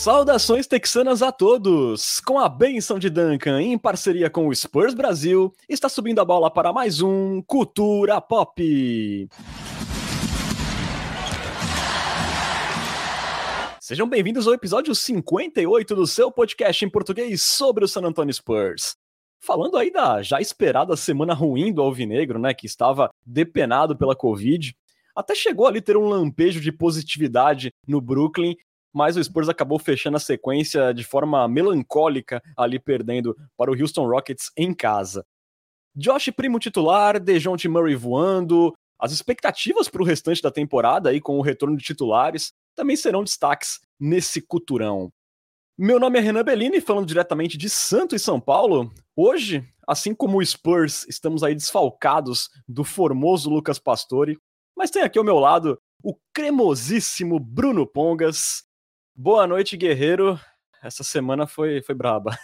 Saudações texanas a todos! Com a benção de Duncan, em parceria com o Spurs Brasil, está subindo a bola para mais um Cultura Pop. Sejam bem-vindos ao episódio 58 do seu podcast em português sobre o San Antonio Spurs. Falando aí da já esperada semana ruim do Alvinegro, né, que estava depenado pela Covid, até chegou ali ter um lampejo de positividade no Brooklyn mas o Spurs acabou fechando a sequência de forma melancólica, ali perdendo para o Houston Rockets em casa. Josh Primo titular, Dejounte Murray voando, as expectativas para o restante da temporada aí com o retorno de titulares também serão destaques nesse cuturão. Meu nome é Renan Bellini, falando diretamente de Santo e São Paulo. Hoje, assim como o Spurs, estamos aí desfalcados do formoso Lucas Pastore, mas tem aqui ao meu lado o cremosíssimo Bruno Pongas. Boa noite, guerreiro. Essa semana foi, foi braba.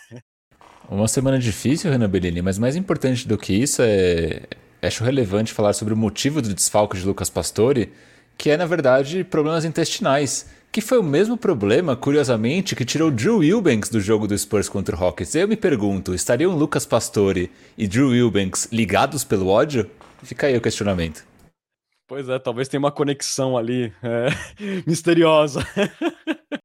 Uma semana difícil, Renan Bellini, mas mais importante do que isso é. Acho relevante falar sobre o motivo do desfalque de Lucas Pastore, que é, na verdade, problemas intestinais. Que foi o mesmo problema, curiosamente, que tirou Drew Eubanks do jogo do Spurs contra o Rockets. Eu me pergunto, estariam Lucas Pastore e Drew Eubanks ligados pelo ódio? Fica aí o questionamento. Pois é, talvez tenha uma conexão ali é, misteriosa.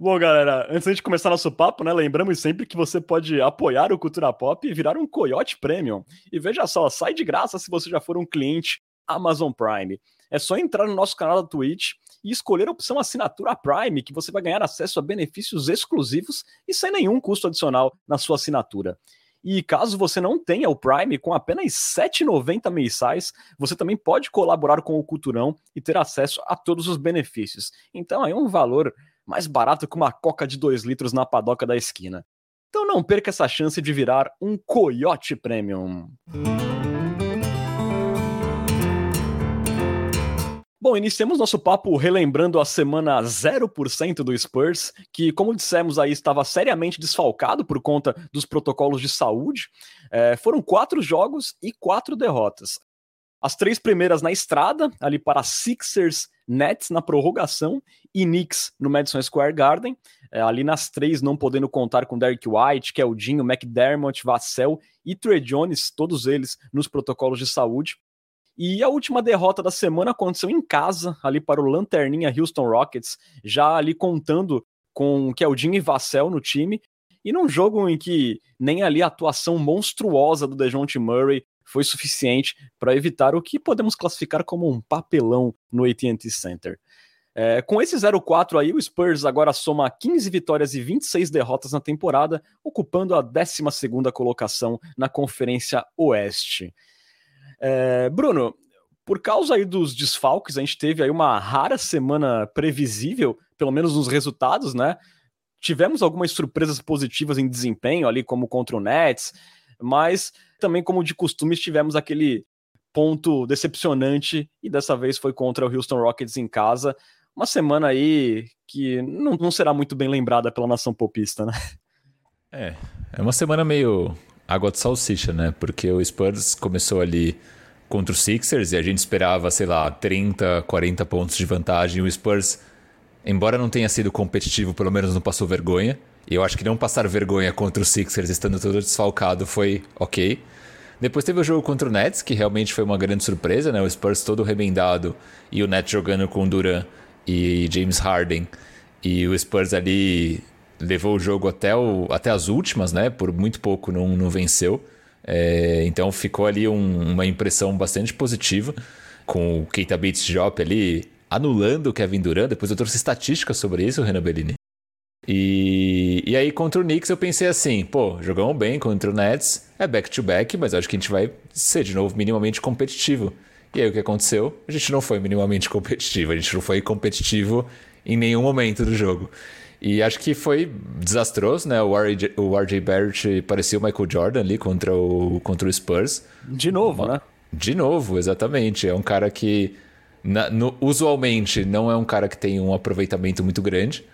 Bom, galera, antes de começar nosso papo, né, lembramos sempre que você pode apoiar o Cultura Pop e virar um Coyote Premium. E veja só, sai de graça se você já for um cliente Amazon Prime. É só entrar no nosso canal da Twitch e escolher a opção Assinatura Prime, que você vai ganhar acesso a benefícios exclusivos e sem nenhum custo adicional na sua assinatura. E caso você não tenha o Prime, com apenas R$ 7,90 mensais, você também pode colaborar com o Culturão e ter acesso a todos os benefícios. Então é um valor mais barato que uma coca de 2 litros na padoca da esquina. Então não perca essa chance de virar um Coyote Premium. Bom, iniciamos nosso papo relembrando a semana 0% do Spurs, que, como dissemos aí, estava seriamente desfalcado por conta dos protocolos de saúde. É, foram quatro jogos e quatro derrotas. As três primeiras na estrada, ali para Sixers, Nets na prorrogação e Knicks no Madison Square Garden. É, ali nas três, não podendo contar com Derek White, Keldinho, McDermott, Vassell e Trey Jones, todos eles nos protocolos de saúde. E a última derrota da semana aconteceu em casa, ali para o Lanterninha Houston Rockets, já ali contando com Keldinho e Vassell no time, e num jogo em que nem ali a atuação monstruosa do DeJounte Murray foi suficiente para evitar o que podemos classificar como um papelão no AT&T Center. É, com esse 0-4 aí, o Spurs agora soma 15 vitórias e 26 derrotas na temporada, ocupando a 12 colocação na Conferência Oeste. É, Bruno, por causa aí dos desfalques, a gente teve aí uma rara semana previsível, pelo menos nos resultados, né? Tivemos algumas surpresas positivas em desempenho ali, como contra o Nets, mas também, como de costume, tivemos aquele ponto decepcionante e dessa vez foi contra o Houston Rockets em casa. Uma semana aí que não, não será muito bem lembrada pela nação popista, né? É, é uma semana meio água de salsicha, né? Porque o Spurs começou ali contra os Sixers e a gente esperava, sei lá, 30, 40 pontos de vantagem. O Spurs, embora não tenha sido competitivo, pelo menos não passou vergonha. Eu acho que não passar vergonha contra os Sixers estando todo desfalcado foi ok. Depois teve o jogo contra o Nets, que realmente foi uma grande surpresa, né? O Spurs todo remendado e o Nets jogando com Duran e James Harden. E o Spurs ali levou o jogo até, o, até as últimas, né? Por muito pouco não, não venceu. É, então ficou ali um, uma impressão bastante positiva com o Keita Bates Job ali anulando o Kevin Durant. Depois eu trouxe estatísticas sobre isso, Renan Bellini. E, e aí contra o Knicks eu pensei assim, pô, jogamos bem contra o Nets, é back-to-back, -back, mas acho que a gente vai ser de novo minimamente competitivo. E aí o que aconteceu? A gente não foi minimamente competitivo, a gente não foi competitivo em nenhum momento do jogo. E acho que foi desastroso, né? O RJ, o RJ Barrett parecia o Michael Jordan ali contra o, contra o Spurs. De novo, né? De novo, exatamente. É um cara que na, no, usualmente não é um cara que tem um aproveitamento muito grande.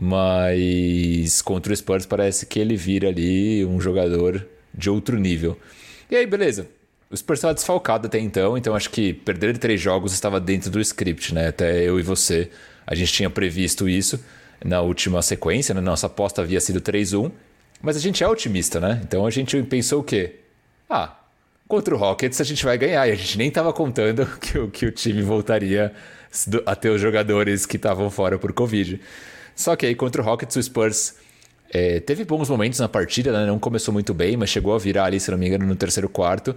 Mas contra o Spurs parece que ele vira ali um jogador de outro nível. E aí, beleza. O Spurs estava desfalcado até então, então acho que perder três jogos estava dentro do script, né? Até eu e você, a gente tinha previsto isso. na última sequência, né? Nossa aposta havia sido 3-1, mas a gente é otimista, né? Então a gente pensou o quê? Ah, contra o Rockets a gente vai ganhar. E a gente nem estava contando que o, que o time voltaria a ter os jogadores que estavam fora por Covid. Só que aí contra o Rockets o Spurs é, teve bons momentos na partida, né? não começou muito bem, mas chegou a virar ali, se não me engano, no terceiro quarto.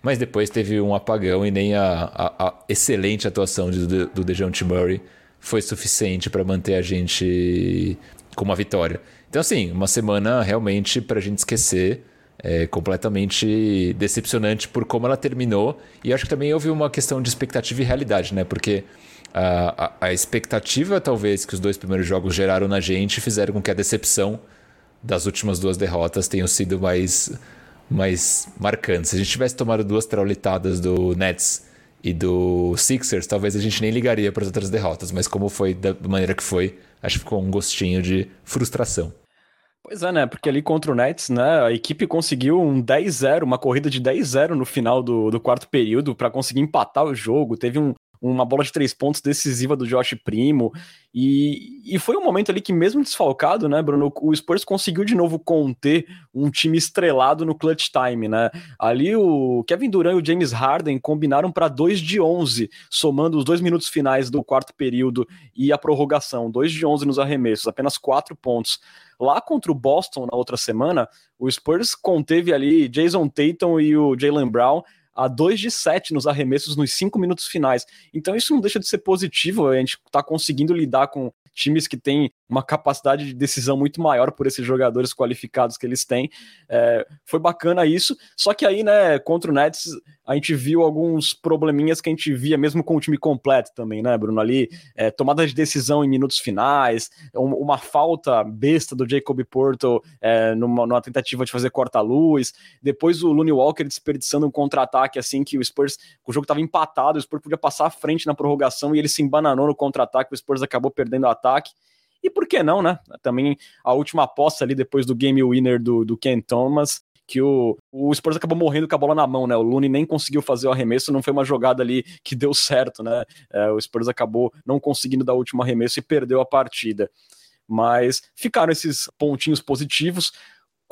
Mas depois teve um apagão e nem a, a, a excelente atuação do, do DeJounte Murray foi suficiente para manter a gente com uma vitória. Então, assim, uma semana realmente para a gente esquecer é, completamente decepcionante por como ela terminou. E acho que também houve uma questão de expectativa e realidade, né? Porque a, a, expectativa, talvez, que os dois primeiros jogos geraram na gente fizeram com que a decepção das últimas duas derrotas tenham sido mais, mais marcantes. Se a gente tivesse tomado duas traulitadas do Nets e do Sixers, talvez a gente nem ligaria para as outras derrotas. Mas como foi da maneira que foi, acho que ficou um gostinho de frustração. Pois é, né? Porque ali contra o Nets, né? A equipe conseguiu um 10-0, uma corrida de 10-0 no final do, do quarto período para conseguir empatar o jogo. Teve um, uma bola de três pontos decisiva do Josh Primo. E, e foi um momento ali que, mesmo desfalcado, né, Bruno, o Spurs conseguiu de novo conter um time estrelado no clutch time, né? Ali o Kevin Durant e o James Harden combinaram para 2 de 11, somando os dois minutos finais do quarto período e a prorrogação. 2 de 11 nos arremessos, apenas quatro pontos. Lá contra o Boston na outra semana, o Spurs conteve ali Jason Tatum e o Jalen Brown a 2 de 7 nos arremessos nos 5 minutos finais. Então isso não deixa de ser positivo, a gente está conseguindo lidar com times que têm uma capacidade de decisão muito maior por esses jogadores qualificados que eles têm. É, foi bacana isso. Só que aí, né, contra o Nets, a gente viu alguns probleminhas que a gente via mesmo com o time completo também, né, Bruno? Ali, é, tomada de decisão em minutos finais, uma falta besta do Jacob Porto é, numa, numa, tentativa de fazer corta-luz. Depois o Looney Walker desperdiçando um contra-ataque assim que o Spurs, o jogo estava empatado, o Spurs podia passar à frente na prorrogação e ele se embananou no contra-ataque, o Spurs acabou perdendo o ataque. E por que não, né? Também a última aposta ali depois do game winner do, do Ken Thomas, que o, o Spurs acabou morrendo com a bola na mão, né? O Looney nem conseguiu fazer o arremesso, não foi uma jogada ali que deu certo, né? É, o Spurs acabou não conseguindo dar o último arremesso e perdeu a partida. Mas ficaram esses pontinhos positivos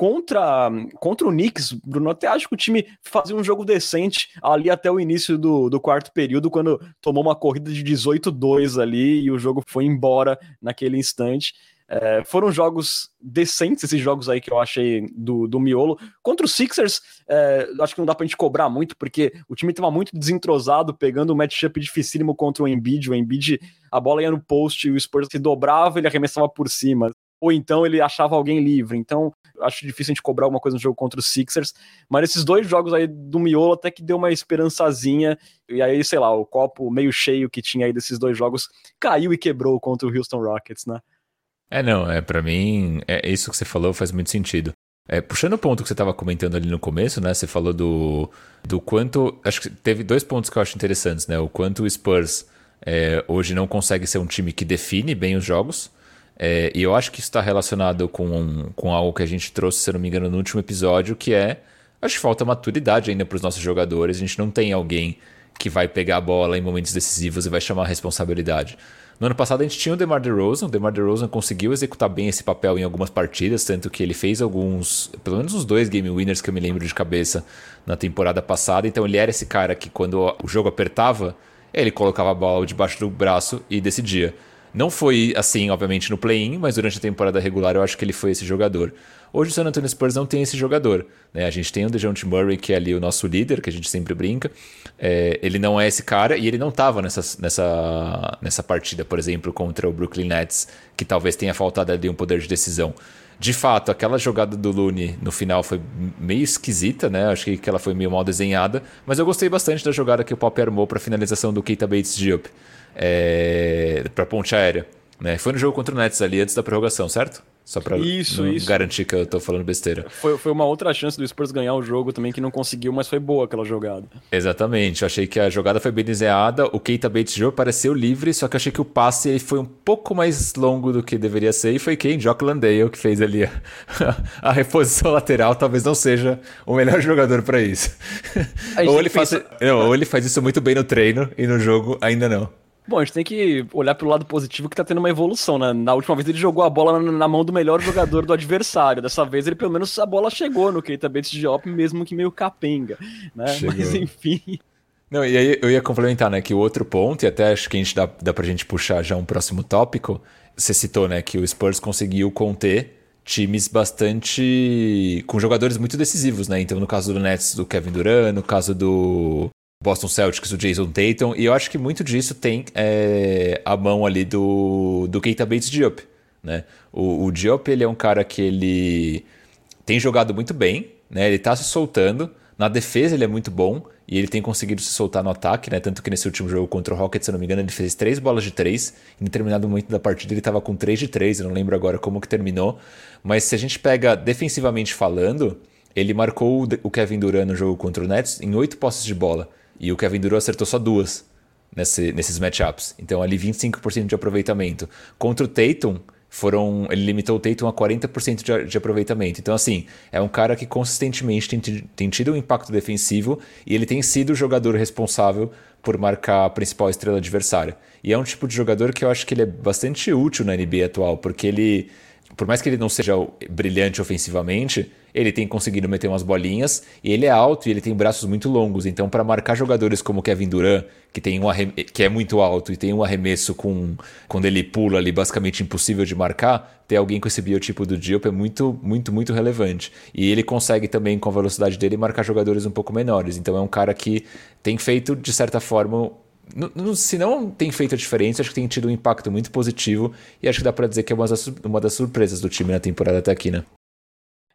contra, contra o Knicks, Bruno, até acho que o time fazia um jogo decente ali até o início do, do quarto período, quando tomou uma corrida de 18-2 ali e o jogo foi embora naquele instante. É, foram jogos decentes esses jogos aí que eu achei do, do miolo. Contra os Sixers, é, acho que não dá pra gente cobrar muito, porque o time tava muito desentrosado, pegando um matchup dificílimo contra o Embiid. O Embiid, a bola ia no post, o Spurs se dobrava, ele arremessava por cima ou então ele achava alguém livre. Então, acho difícil a gente cobrar alguma coisa no jogo contra os Sixers, mas esses dois jogos aí do miolo até que deu uma esperançazinha, e aí, sei lá, o copo meio cheio que tinha aí desses dois jogos caiu e quebrou contra o Houston Rockets, né? É, não, é para mim, é isso que você falou faz muito sentido. É, puxando o ponto que você estava comentando ali no começo, né? Você falou do, do quanto. Acho que teve dois pontos que eu acho interessantes, né? O quanto o Spurs é, hoje não consegue ser um time que define bem os jogos. É, e eu acho que isso está relacionado com, com algo que a gente trouxe, se não me engano, no último episódio, que é. Acho que falta maturidade ainda para os nossos jogadores. A gente não tem alguém que vai pegar a bola em momentos decisivos e vai chamar a responsabilidade. No ano passado a gente tinha o DeMar DeRozan, o DeMar DeRozan conseguiu executar bem esse papel em algumas partidas, tanto que ele fez alguns, pelo menos uns dois game winners que eu me lembro de cabeça na temporada passada, então ele era esse cara que quando o jogo apertava, ele colocava a bola debaixo do braço e decidia. Não foi assim, obviamente, no play-in, mas durante a temporada regular eu acho que ele foi esse jogador. Hoje o San Antonio Spurs não tem esse jogador. Né? A gente tem o DeJounte Murray, que é ali o nosso líder, que a gente sempre brinca. É, ele não é esse cara e ele não estava nessa, nessa, nessa partida, por exemplo, contra o Brooklyn Nets, que talvez tenha faltado ali um poder de decisão. De fato, aquela jogada do Looney no final foi meio esquisita, né? Acho que ela foi meio mal desenhada, mas eu gostei bastante da jogada que o Pop armou para finalização do Keita Bates Diop é, para ponte aérea. Né? Foi no jogo contra o Nets ali antes da prorrogação, certo? Só para garantir que eu tô falando besteira. Foi, foi uma outra chance do Spurs ganhar o jogo também que não conseguiu, mas foi boa aquela jogada. Exatamente. Eu achei que a jogada foi bem desenhada. O Keita Bates Joe pareceu livre, só que eu achei que o passe foi um pouco mais longo do que deveria ser. E foi quem? Jock Landale que fez ali a, a reposição lateral. Talvez não seja o melhor jogador para isso. Ou ele, pensa... faz, não, ou ele faz isso muito bem no treino e no jogo ainda não. Bom, a gente tem que olhar pelo lado positivo que tá tendo uma evolução, né? Na última vez ele jogou a bola na, mão do melhor jogador do adversário. Dessa vez ele pelo menos a bola chegou no Keita Bates Diop, mesmo que meio capenga, né? Chegou. Mas enfim. Não, e aí eu ia complementar, né, que o outro ponto, e até acho que a gente dá, dá pra gente puxar já um próximo tópico, você citou, né, que o Spurs conseguiu conter times bastante. com jogadores muito decisivos, né? Então, no caso do Nets, do Kevin Durant, no caso do Boston Celtics, do Jason Tatum, e eu acho que muito disso tem é, a mão ali do, do Keita Bates Diop, né? O, o Diop, ele é um cara que ele tem jogado muito bem, né? Ele tá se soltando, na defesa ele é muito bom, e ele tem conseguido se soltar no ataque, né? Tanto que nesse último jogo contra o Rockets, se não me engano, ele fez três bolas de três. Em determinado momento da partida ele estava com três de três, eu não lembro agora como que terminou. Mas se a gente pega defensivamente falando, ele marcou o Kevin Durant no jogo contra o Nets em oito posses de bola. E o Kevin Durant acertou só duas nesse, nesses matchups. Então ali 25% de aproveitamento. Contra o Tatum, foram. Ele limitou o Tatum a 40% de, de aproveitamento. Então, assim, é um cara que consistentemente tem, tem tido um impacto defensivo e ele tem sido o jogador responsável por marcar a principal estrela adversária. E é um tipo de jogador que eu acho que ele é bastante útil na NBA atual, porque ele, por mais que ele não seja brilhante ofensivamente, ele tem conseguido meter umas bolinhas e ele é alto e ele tem braços muito longos. Então, para marcar jogadores como Kevin Durant, que tem um que é muito alto e tem um arremesso com quando ele pula ali basicamente impossível de marcar, ter alguém com esse biotipo do Diop é muito, muito, muito relevante. E ele consegue também com a velocidade dele marcar jogadores um pouco menores. Então, é um cara que tem feito de certa forma se não tem feito a diferença, acho que tem tido um impacto muito positivo e acho que dá para dizer que é uma das, surpresas do time na temporada até aqui, né?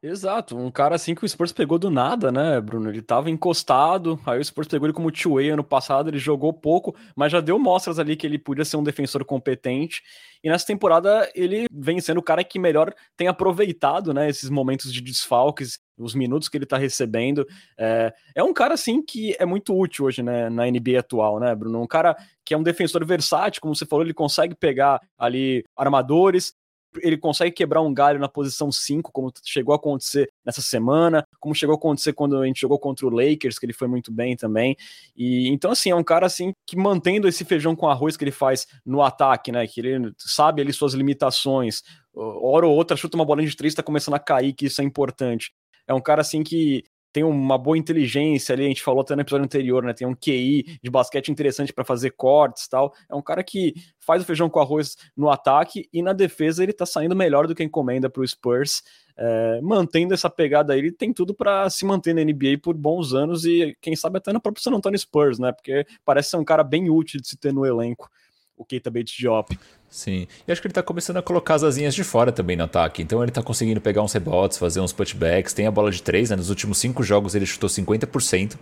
Exato, um cara assim que o Spurs pegou do nada, né, Bruno? Ele tava encostado, aí o Spurs pegou ele como two-way ano passado, ele jogou pouco, mas já deu mostras ali que ele podia ser um defensor competente. E nessa temporada ele vem sendo o cara que melhor tem aproveitado, né, esses momentos de desfalques, os minutos que ele tá recebendo. É, é um cara assim que é muito útil hoje, né, na NBA atual, né, Bruno? Um cara que é um defensor versátil, como você falou, ele consegue pegar ali armadores, ele consegue quebrar um galho na posição 5, como chegou a acontecer nessa semana, como chegou a acontecer quando a gente jogou contra o Lakers, que ele foi muito bem também. E então assim, é um cara assim que mantendo esse feijão com arroz que ele faz no ataque, né, que ele sabe ali suas limitações. Hora ou outra chuta uma bolinha de três, tá começando a cair, que isso é importante. É um cara assim que tem uma boa inteligência ali, a gente falou até no episódio anterior, né? Tem um QI de basquete interessante para fazer cortes tal. É um cara que faz o feijão com arroz no ataque e na defesa ele tá saindo melhor do que encomenda para o Spurs. É, mantendo essa pegada aí, ele tem tudo para se manter na NBA por bons anos e quem sabe até no próprio San Antonio Spurs, né? Porque parece ser um cara bem útil de se ter no elenco, o Keita Bates Diop. Sim. E acho que ele tá começando a colocar as asinhas de fora também no ataque. Então ele tá conseguindo pegar uns rebotes, fazer uns putbacks, tem a bola de três, né? Nos últimos cinco jogos ele chutou 50%,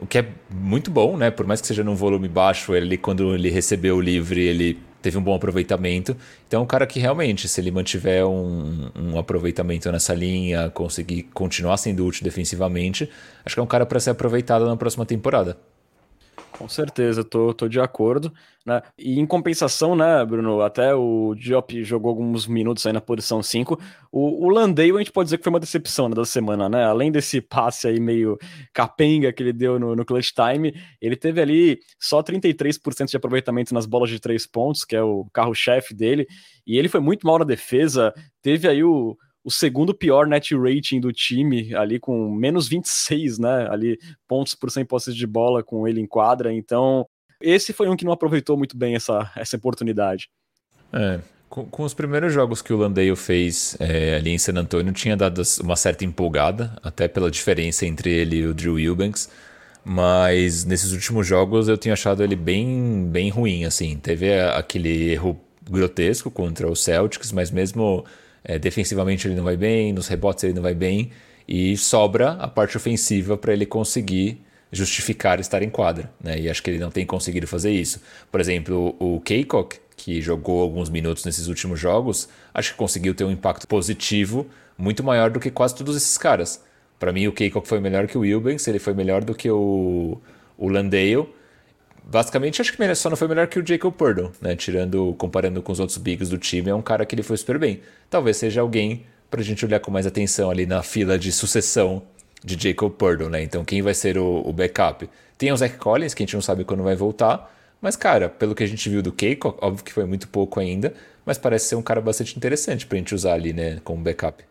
o que é muito bom, né? Por mais que seja num volume baixo, ele quando ele recebeu o livre, ele teve um bom aproveitamento. Então é um cara que realmente, se ele mantiver um, um aproveitamento nessa linha, conseguir continuar sendo útil defensivamente, acho que é um cara para ser aproveitado na próxima temporada. Com certeza, tô, tô de acordo. Né? E em compensação, né, Bruno, até o Diop jogou alguns minutos aí na posição 5. O, o Landale a gente pode dizer que foi uma decepção né, da semana, né? Além desse passe aí meio capenga que ele deu no, no clutch time, ele teve ali só 33% de aproveitamento nas bolas de três pontos, que é o carro-chefe dele, e ele foi muito mal na defesa, teve aí o o segundo pior net rating do time, ali com menos 26, né? Ali, pontos por 100 posses de bola com ele em quadra. Então, esse foi um que não aproveitou muito bem essa, essa oportunidade. É, com, com, os primeiros jogos que o Landale fez é, ali em San Antonio, tinha dado uma certa empolgada, até pela diferença entre ele e o Drew Eubanks. Mas nesses últimos jogos eu tinha achado ele bem, bem ruim, assim. Teve aquele erro grotesco contra o Celtics, mas mesmo é, defensivamente ele não vai bem, nos rebotes ele não vai bem, e sobra a parte ofensiva para ele conseguir justificar estar em quadra. Né? E acho que ele não tem conseguido fazer isso. Por exemplo, o Keikok, que jogou alguns minutos nesses últimos jogos, acho que conseguiu ter um impacto positivo muito maior do que quase todos esses caras. Para mim, o Keikok foi melhor que o Wilbanks, ele foi melhor do que o, o Landale, basicamente acho que só não foi melhor que o Jacob Purdle, né? Tirando, comparando com os outros bigs do time, é um cara que ele foi super bem. Talvez seja alguém para a gente olhar com mais atenção ali na fila de sucessão de Jacob Purdle, né? Então quem vai ser o, o backup? Tem o Zach Collins, que a gente não sabe quando vai voltar, Mas, cara, pelo que a gente viu do Keiko, óbvio que foi muito pouco ainda, mas parece ser um cara bastante interessante pra gente usar ali, né, como backup.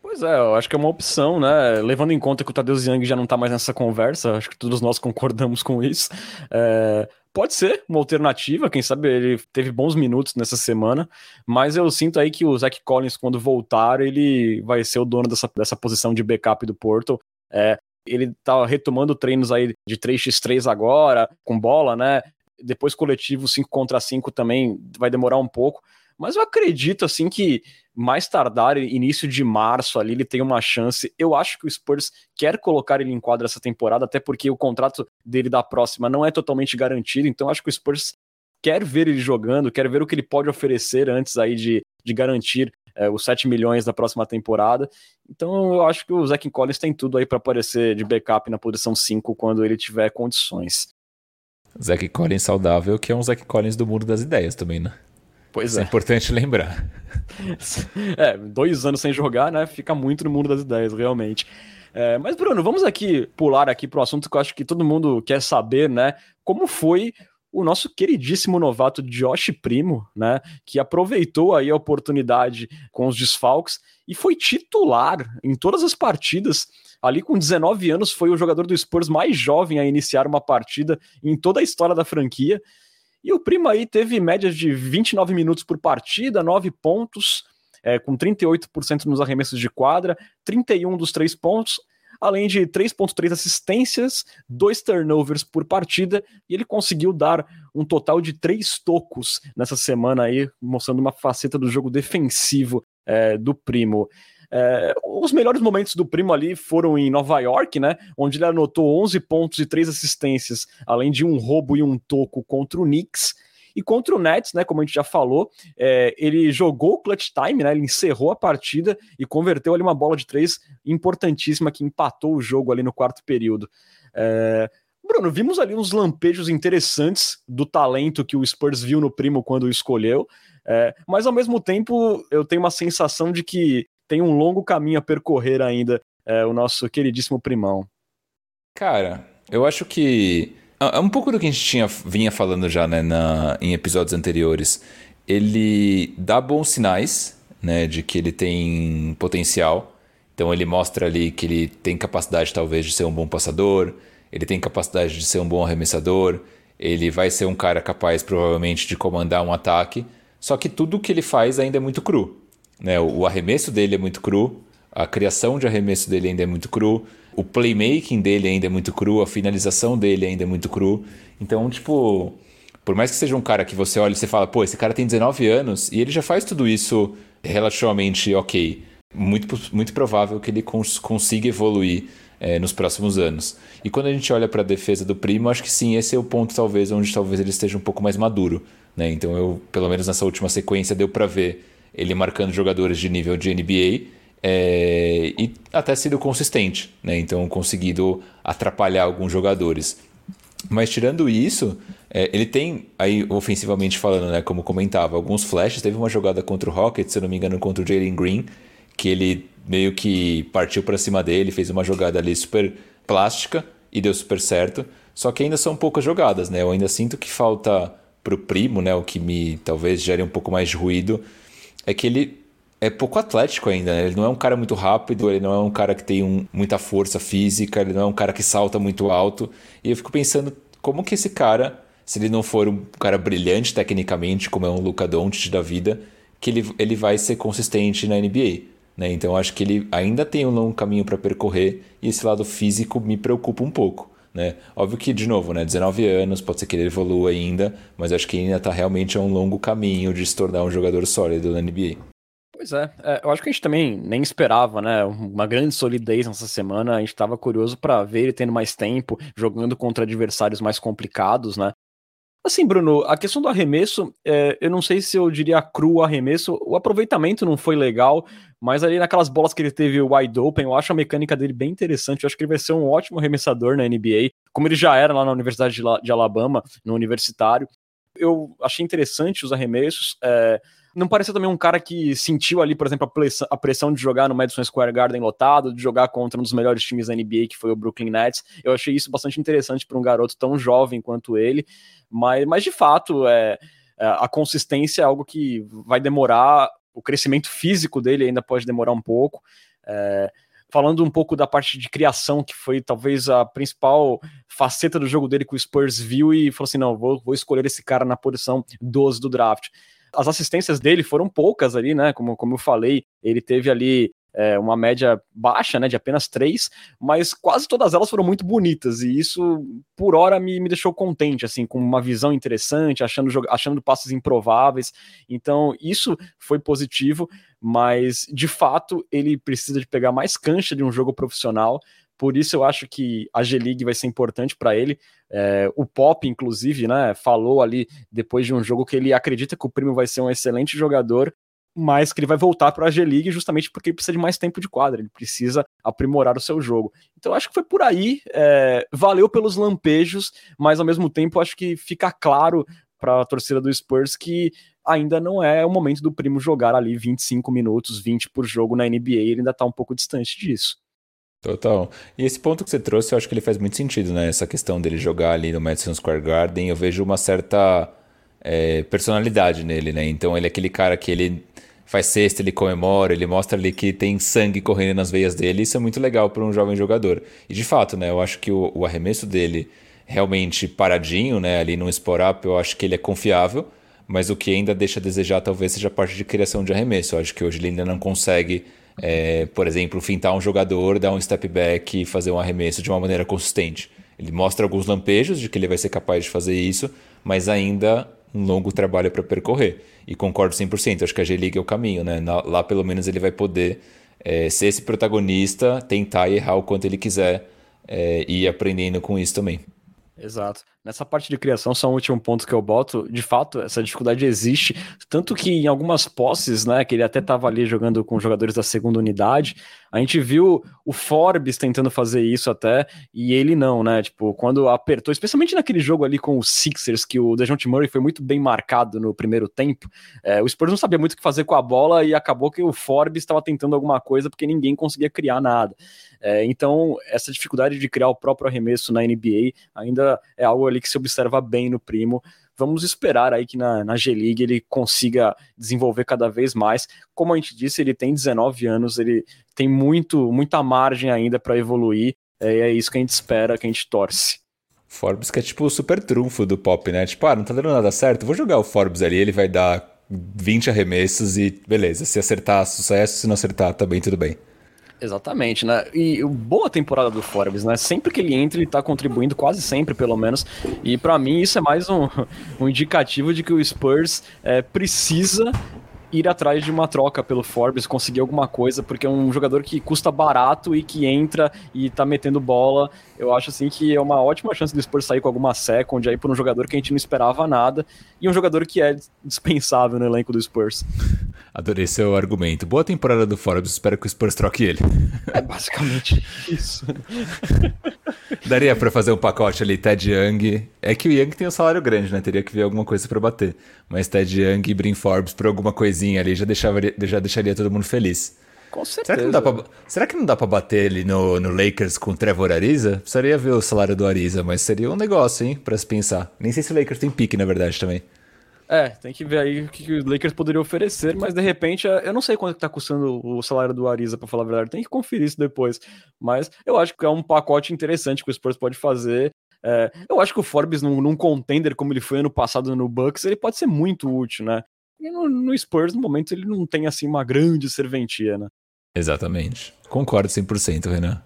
Pois é, eu acho que é uma opção, né? Levando em conta que o Tadeu Young já não tá mais nessa conversa, acho que todos nós concordamos com isso. É, pode ser uma alternativa, quem sabe ele teve bons minutos nessa semana, mas eu sinto aí que o Zach Collins, quando voltar, ele vai ser o dono dessa, dessa posição de backup do Porto. É, ele tá retomando treinos aí de 3x3 agora, com bola, né? Depois coletivo 5 contra 5 também vai demorar um pouco. Mas eu acredito, assim, que mais tardar, início de março ali, ele tem uma chance. Eu acho que o Spurs quer colocar ele em quadra essa temporada, até porque o contrato dele da próxima não é totalmente garantido. Então, acho que o Spurs quer ver ele jogando, quer ver o que ele pode oferecer antes aí de, de garantir é, os 7 milhões da próxima temporada. Então, eu acho que o Zach Collins tem tudo aí para aparecer de backup na posição 5 quando ele tiver condições. Zach Collins saudável, que é um Zach Collins do mundo das ideias também, né? Pois Isso é. é importante lembrar. é, dois anos sem jogar, né? Fica muito no mundo das ideias, realmente. É, mas, Bruno, vamos aqui pular aqui para o assunto que eu acho que todo mundo quer saber, né? Como foi o nosso queridíssimo novato Josh Primo, né? Que aproveitou aí a oportunidade com os desfalques e foi titular em todas as partidas. Ali com 19 anos, foi o jogador do Spurs mais jovem a iniciar uma partida em toda a história da franquia. E o Primo aí teve médias de 29 minutos por partida, 9 pontos, é, com 38% nos arremessos de quadra, 31 dos 3 pontos, além de 3.3 assistências, 2 turnovers por partida, e ele conseguiu dar um total de 3 tocos nessa semana aí, mostrando uma faceta do jogo defensivo é, do Primo. É, os melhores momentos do Primo ali foram em Nova York, né? Onde ele anotou 11 pontos e 3 assistências, além de um roubo e um toco contra o Knicks. E contra o Nets, né, como a gente já falou, é, ele jogou o clutch time, né, ele encerrou a partida e converteu ali uma bola de três importantíssima que empatou o jogo ali no quarto período. É, Bruno, vimos ali uns lampejos interessantes do talento que o Spurs viu no primo quando o escolheu, é, mas ao mesmo tempo eu tenho uma sensação de que tem um longo caminho a percorrer ainda é, o nosso queridíssimo primão. Cara, eu acho que é um pouco do que a gente tinha, vinha falando já né, na, em episódios anteriores. Ele dá bons sinais né, de que ele tem potencial. Então ele mostra ali que ele tem capacidade talvez de ser um bom passador, ele tem capacidade de ser um bom arremessador, ele vai ser um cara capaz provavelmente de comandar um ataque. Só que tudo que ele faz ainda é muito cru. Né? O, arremesso dele é muito cru, a criação de arremesso dele ainda é muito cru, o playmaking dele ainda é muito cru, a finalização dele ainda é muito cru. Então, tipo, por mais que seja um cara que você olha e você fala, pô, esse cara tem 19 anos e ele já faz tudo isso relativamente ok. Muito, muito provável que ele cons consiga evoluir é, nos próximos anos. E quando a gente olha para a defesa do Primo, acho que sim, esse é o ponto talvez onde talvez ele esteja um pouco mais maduro. Né? Então eu, pelo menos nessa última sequência, deu para ver ele marcando jogadores de nível de NBA é, e até sido consistente, né? então conseguido atrapalhar alguns jogadores. Mas tirando isso, é, ele tem, aí ofensivamente falando, né, como comentava, alguns flashes. Teve uma jogada contra o Rockets, se eu não me engano, contra o Jalen Green, que ele meio que partiu para cima dele, fez uma jogada ali super plástica e deu super certo. Só que ainda são poucas jogadas, né? Eu ainda sinto que falta pro primo, né? O que me talvez gere um pouco mais de ruído é que ele é pouco atlético ainda, né? Ele não é um cara muito rápido, ele não é um cara que tem um, muita força física, ele não é um cara que salta muito alto. E eu fico pensando como que esse cara, se ele não for um cara brilhante tecnicamente, como é um Luca Doncic da vida, que ele, ele vai ser consistente na NBA. Né? Então acho que ele ainda tem um longo caminho para percorrer e esse lado físico me preocupa um pouco. Né? Óbvio que, de novo, né, 19 anos, pode ser que ele evolua ainda, mas acho que ainda está realmente a um longo caminho de se tornar um jogador sólido na NBA. Pois é, é, eu acho que a gente também nem esperava, né? Uma grande solidez nessa semana. A gente estava curioso para ver ele tendo mais tempo, jogando contra adversários mais complicados, né? Assim, Bruno, a questão do arremesso, é, eu não sei se eu diria cru arremesso, o aproveitamento não foi legal, mas ali naquelas bolas que ele teve wide open, eu acho a mecânica dele bem interessante, eu acho que ele vai ser um ótimo arremessador na NBA, como ele já era lá na Universidade de Alabama, no universitário. Eu achei interessante os arremessos, é, Não parecia também um cara que sentiu ali, por exemplo, a pressão de jogar no Madison Square Garden lotado, de jogar contra um dos melhores times da NBA, que foi o Brooklyn Nets. Eu achei isso bastante interessante para um garoto tão jovem quanto ele, mas, mas de fato, é, é, a consistência é algo que vai demorar, o crescimento físico dele ainda pode demorar um pouco. É, falando um pouco da parte de criação, que foi talvez a principal faceta do jogo dele que o Spurs viu e falou assim: não, vou, vou escolher esse cara na posição 12 do draft. As assistências dele foram poucas ali, né? Como, como eu falei, ele teve ali é, uma média baixa, né, de apenas três, mas quase todas elas foram muito bonitas, e isso, por hora, me, me deixou contente, assim, com uma visão interessante, achando, achando passes improváveis, então isso foi positivo, mas, de fato, ele precisa de pegar mais cancha de um jogo profissional, por isso eu acho que a G-League vai ser importante para ele. É, o Pop, inclusive, né, falou ali depois de um jogo que ele acredita que o Primo vai ser um excelente jogador, mas que ele vai voltar para a G-League justamente porque ele precisa de mais tempo de quadra, ele precisa aprimorar o seu jogo. Então acho que foi por aí, é, valeu pelos lampejos, mas ao mesmo tempo acho que fica claro para a torcida do Spurs que ainda não é o momento do Primo jogar ali 25 minutos, 20 por jogo na NBA, ele ainda está um pouco distante disso. Total. E esse ponto que você trouxe, eu acho que ele faz muito sentido, né? Essa questão dele jogar ali no Madison Square Garden, eu vejo uma certa é, personalidade nele, né? Então ele é aquele cara que ele faz cesta, ele comemora, ele mostra ali que tem sangue correndo nas veias dele. Isso é muito legal para um jovem jogador. E de fato, né? Eu acho que o, o arremesso dele realmente paradinho, né? Ali no sport-up, eu acho que ele é confiável. Mas o que ainda deixa a desejar talvez seja a parte de criação de arremesso. Eu acho que hoje ele ainda não consegue é, por exemplo, fintar um jogador, dar um step back e fazer um arremesso de uma maneira consistente. Ele mostra alguns lampejos de que ele vai ser capaz de fazer isso, mas ainda um longo trabalho para percorrer. E concordo 100%, acho que a G-League é o caminho, né? Lá pelo menos ele vai poder é, ser esse protagonista, tentar errar o quanto ele quiser é, e ir aprendendo com isso também. Exato. Nessa parte de criação, só um último ponto que eu boto, de fato, essa dificuldade existe, tanto que em algumas posses, né, que ele até estava ali jogando com jogadores da segunda unidade, a gente viu o Forbes tentando fazer isso até, e ele não, né, tipo, quando apertou, especialmente naquele jogo ali com os Sixers, que o DeJounte Murray foi muito bem marcado no primeiro tempo, é, o Spurs não sabia muito o que fazer com a bola e acabou que o Forbes estava tentando alguma coisa porque ninguém conseguia criar nada. É, então, essa dificuldade de criar o próprio arremesso na NBA ainda é algo ali que se observa bem no Primo. Vamos esperar aí que na, na G-League ele consiga desenvolver cada vez mais. Como a gente disse, ele tem 19 anos, ele tem muito, muita margem ainda para evoluir. É, é isso que a gente espera, que a gente torce. Forbes que é tipo o super trunfo do pop, né? Tipo, ah, não tá dando nada certo, vou jogar o Forbes ali, ele vai dar 20 arremessos e beleza, se acertar, sucesso, se não acertar, também tudo bem. Exatamente, né? E boa temporada do Forbes, né? Sempre que ele entra, ele tá contribuindo, quase sempre, pelo menos. E para mim, isso é mais um, um indicativo de que o Spurs é, precisa ir atrás de uma troca pelo Forbes, conseguir alguma coisa, porque é um jogador que custa barato e que entra e tá metendo bola. Eu acho assim que é uma ótima chance do Spurs sair com alguma second aí por um jogador que a gente não esperava nada e um jogador que é dispensável no elenco do Spurs. Adorei seu argumento. Boa temporada do Forbes, espero que o Spurs troque ele. É basicamente isso. Daria para fazer um pacote ali, Ted Young. É que o Young tem um salário grande, né? Teria que ver alguma coisa para bater. Mas Ted Young e Brin Forbes por alguma coisinha ali já, deixava, já deixaria todo mundo feliz. Com certeza. Será que não dá pra, será que não dá pra bater ali no, no Lakers com o Trevor Ariza? Precisaria ver o salário do Ariza, mas seria um negócio, hein? Pra se pensar. Nem sei se o Lakers tem pique, na verdade, também. É, tem que ver aí o que os Lakers poderiam oferecer, mas de repente eu não sei quanto tá custando o salário do Ariza, para falar a verdade. Tem que conferir isso depois. Mas eu acho que é um pacote interessante que o Spurs pode fazer. É, eu acho que o Forbes, num, num, contender como ele foi ano passado no Bucks, ele pode ser muito útil, né? E no, no Spurs, no momento, ele não tem assim uma grande serventia, né? Exatamente. Concordo 100%, Renan.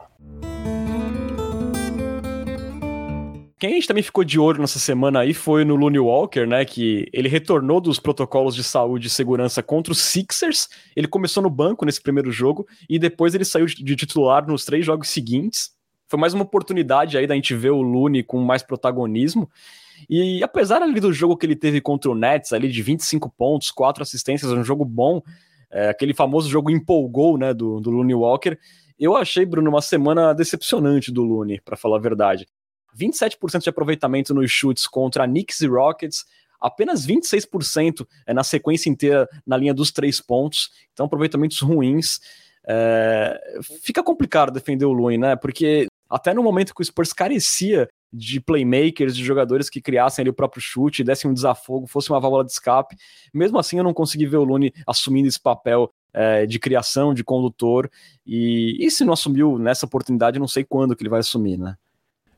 Quem a gente também ficou de olho nessa semana aí foi no Looney Walker, né? Que ele retornou dos protocolos de saúde e segurança contra os Sixers. Ele começou no banco nesse primeiro jogo e depois ele saiu de titular nos três jogos seguintes. Foi mais uma oportunidade aí da gente ver o Looney com mais protagonismo. E apesar ali do jogo que ele teve contra o Nets, ali de 25 pontos, quatro assistências, um jogo bom, é, aquele famoso jogo empolgou, né, do, do Looney Walker, eu achei, Bruno, uma semana decepcionante do Looney, para falar a verdade. 27% de aproveitamento nos chutes contra Knicks e Rockets, apenas 26% é, na sequência inteira na linha dos três pontos, então aproveitamentos ruins. É, fica complicado defender o Looney, né? Porque até no momento que o Spurs carecia de playmakers, de jogadores que criassem ali o próprio chute, dessem um desafogo, fosse uma válvula de escape. Mesmo assim, eu não consegui ver o Looney assumindo esse papel é, de criação, de condutor. E, e se não assumiu nessa oportunidade, não sei quando que ele vai assumir, né?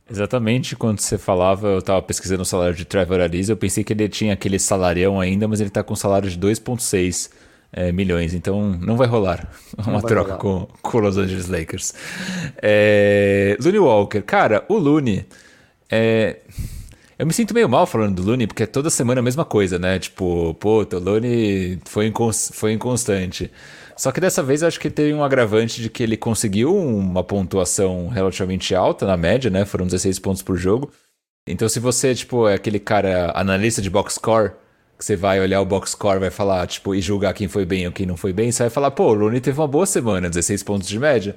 Exatamente, quando você falava, eu estava pesquisando o salário de Trevor Ariza, eu pensei que ele tinha aquele salarião ainda, mas ele está com um salário de 2,6 é, milhões, então não vai rolar uma troca rolar. Com, com Los Angeles Lakers. É, Looney Walker, cara, o Looney, é, eu me sinto meio mal falando do Looney, porque é toda semana a mesma coisa, né? Tipo, pô, o Looney foi, incons foi inconstante. Só que dessa vez acho que teve um agravante de que ele conseguiu uma pontuação relativamente alta na média, né? Foram 16 pontos por jogo. Então, se você, tipo, é aquele cara analista de box score, que você vai olhar o box score, vai falar, tipo, e julgar quem foi bem ou quem não foi bem, você vai falar, pô, o Looney teve uma boa semana, 16 pontos de média.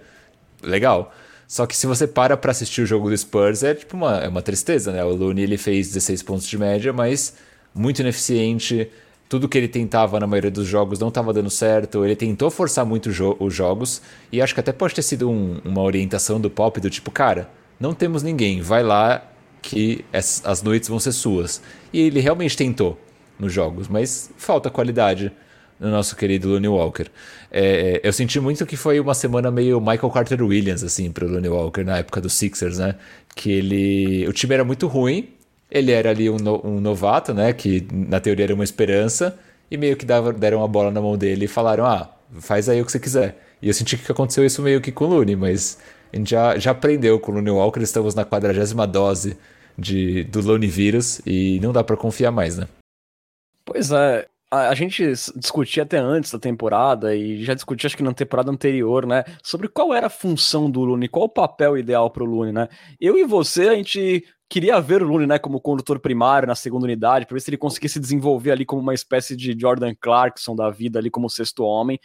Legal. Só que se você para para assistir o jogo do Spurs, é tipo uma, é uma tristeza, né? O Looney ele fez 16 pontos de média, mas muito ineficiente, tudo que ele tentava na maioria dos jogos não estava dando certo. Ele tentou forçar muito jo os jogos e acho que até pode ter sido um, uma orientação do Pop do tipo, cara, não temos ninguém, vai lá que as, as noites vão ser suas. E ele realmente tentou nos jogos, mas falta qualidade no nosso querido Looney Walker. É, eu senti muito que foi uma semana meio Michael Carter Williams assim para o Looney Walker na época dos Sixers, né? Que ele, o time era muito ruim, ele era ali um, no, um, novato, né? Que na teoria era uma esperança. E meio que dava, deram a bola na mão dele e falaram: ah, faz aí o que você quiser. E eu senti que aconteceu isso meio que com o Looney, mas a gente já, já aprendeu com o Looney Walker. Estamos na quadragésima dose de, do Looney vírus e não dá para confiar mais, né? Pois é, a, a, gente discutia até antes da temporada e já discutia acho que na temporada anterior, né, sobre qual era a função do Looney, qual o papel ideal para o Looney, né? Eu e você a gente queria ver o Looney, né, como condutor primário na segunda unidade, para ver se ele conseguisse desenvolver ali como uma espécie de Jordan Clarkson da vida ali como sexto homem.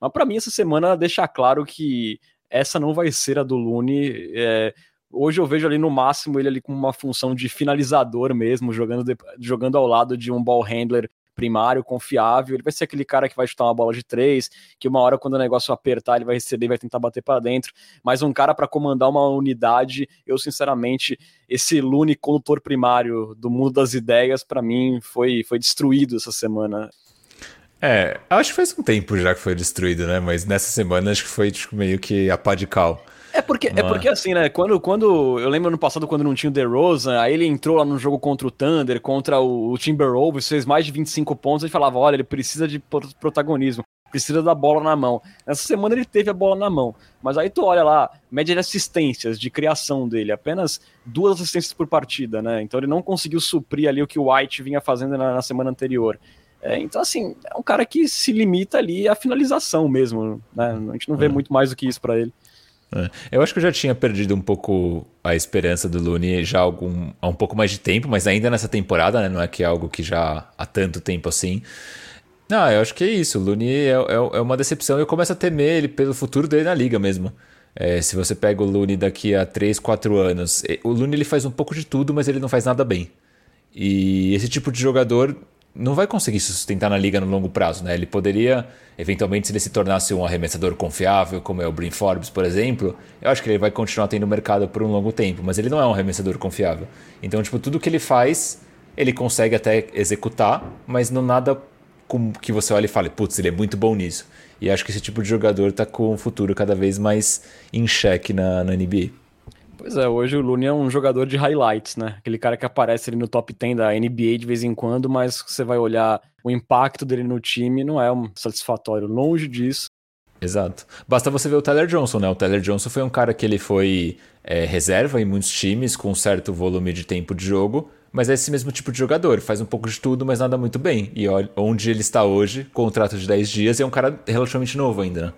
Mas para mim essa semana deixa claro que essa não vai ser a do Looney. É, hoje eu vejo ali no máximo ele ali com uma função de finalizador mesmo, jogando, de, jogando ao lado de um ball handler primário, confiável. Ele vai ser aquele cara que vai chutar uma bola de três, que uma hora, quando o negócio apertar, ele vai receber e vai tentar bater para dentro. Mas um cara para comandar uma unidade, eu sinceramente, esse Lune condutor primário do mundo das ideias, para mim, foi, foi destruído essa semana. É, acho que faz um tempo já que foi destruído, né? Mas nessa semana acho que foi tipo, meio que a pá de cal. É porque, é porque assim, né? Quando, quando eu lembro no passado, quando não tinha o DeRozan, aí ele entrou lá no jogo contra o Thunder, contra o, o Timberwolves, fez mais de 25 pontos, a gente falava, olha, ele precisa de protagonismo, precisa da bola na mão. Nessa semana ele teve a bola na mão, mas aí tu olha lá, média de assistências, de criação dele, apenas duas assistências por partida, né? Então ele não conseguiu suprir ali o que o White vinha fazendo na, na semana anterior. É, então, assim, é um cara que se limita ali à finalização mesmo, né? A gente não vê é. muito mais do que isso para ele. É. Eu acho que eu já tinha perdido um pouco a esperança do Looney já algum, há um pouco mais de tempo, mas ainda nessa temporada, né? Não é que é algo que já há tanto tempo assim. Não, eu acho que é isso. O Looney é, é, é uma decepção eu começo a temer ele pelo futuro dele na liga mesmo. É, se você pega o Looney daqui a 3, 4 anos, o Looney ele faz um pouco de tudo, mas ele não faz nada bem. E esse tipo de jogador não vai conseguir se sustentar na liga no longo prazo, né? Ele poderia, eventualmente, se ele se tornasse um arremessador confiável, como é o Brin Forbes, por exemplo, eu acho que ele vai continuar tendo mercado por um longo tempo, mas ele não é um arremessador confiável. Então, tipo, tudo que ele faz, ele consegue até executar, mas não nada que você olhe e fale, putz, ele é muito bom nisso. E acho que esse tipo de jogador está com o futuro cada vez mais em xeque na, na NBA. Pois é, hoje o Looney é um jogador de highlights, né? Aquele cara que aparece ali no top 10 da NBA de vez em quando, mas você vai olhar o impacto dele no time, não é um satisfatório. Longe disso. Exato. Basta você ver o Tyler Johnson, né? O Tyler Johnson foi um cara que ele foi é, reserva em muitos times, com um certo volume de tempo de jogo, mas é esse mesmo tipo de jogador, faz um pouco de tudo, mas nada muito bem. E onde ele está hoje, contrato de 10 dias, é um cara relativamente novo ainda, né?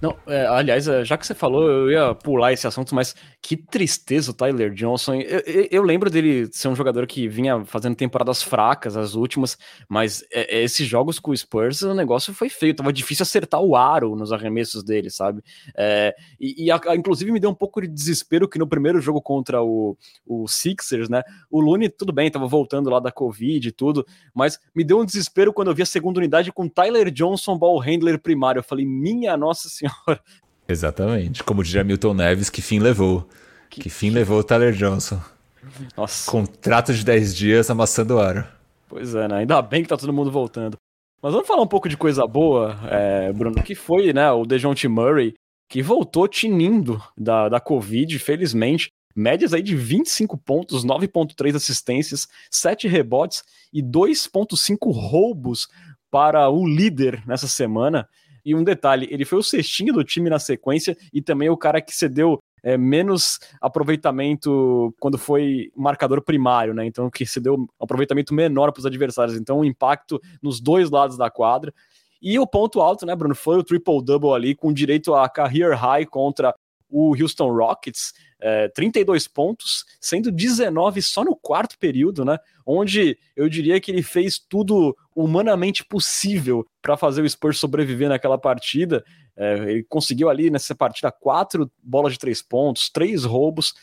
Não, é, aliás, é, já que você falou, eu ia pular esse assunto, mas que tristeza o Tyler Johnson. Eu, eu, eu lembro dele ser um jogador que vinha fazendo temporadas fracas, as últimas, mas é, é esses jogos com o Spurs, o negócio foi feio, tava difícil acertar o aro nos arremessos dele, sabe? É, e, e a, inclusive me deu um pouco de desespero que no primeiro jogo contra o, o Sixers, né? O Looney, tudo bem, tava voltando lá da Covid e tudo, mas me deu um desespero quando eu vi a segunda unidade com Tyler Johnson, ball handler primário. Eu falei, minha nossa senhora senhora. Exatamente. Como diria Milton Neves, que fim levou. Que, que fim levou o Tyler Johnson. Nossa. Contrato de 10 dias amassando o aro. Pois é, né? Ainda bem que tá todo mundo voltando. Mas vamos falar um pouco de coisa boa, é, Bruno, que foi, né, o DeJounte Murray, que voltou tinindo da, da Covid, felizmente. Médias aí de 25 pontos, 9.3 assistências, 7 rebotes e 2.5 roubos para o líder nessa semana. E um detalhe, ele foi o cestinho do time na sequência e também o cara que cedeu é, menos aproveitamento quando foi marcador primário, né? Então, que cedeu um aproveitamento menor para os adversários. Então, o impacto nos dois lados da quadra. E o ponto alto, né, Bruno, foi o triple-double ali, com direito a career high contra o Houston Rockets, é, 32 pontos, sendo 19 só no quarto período, né? Onde eu diria que ele fez tudo humanamente possível para fazer o Spurs sobreviver naquela partida. É, ele conseguiu ali nessa partida quatro bolas de três pontos, três roubos.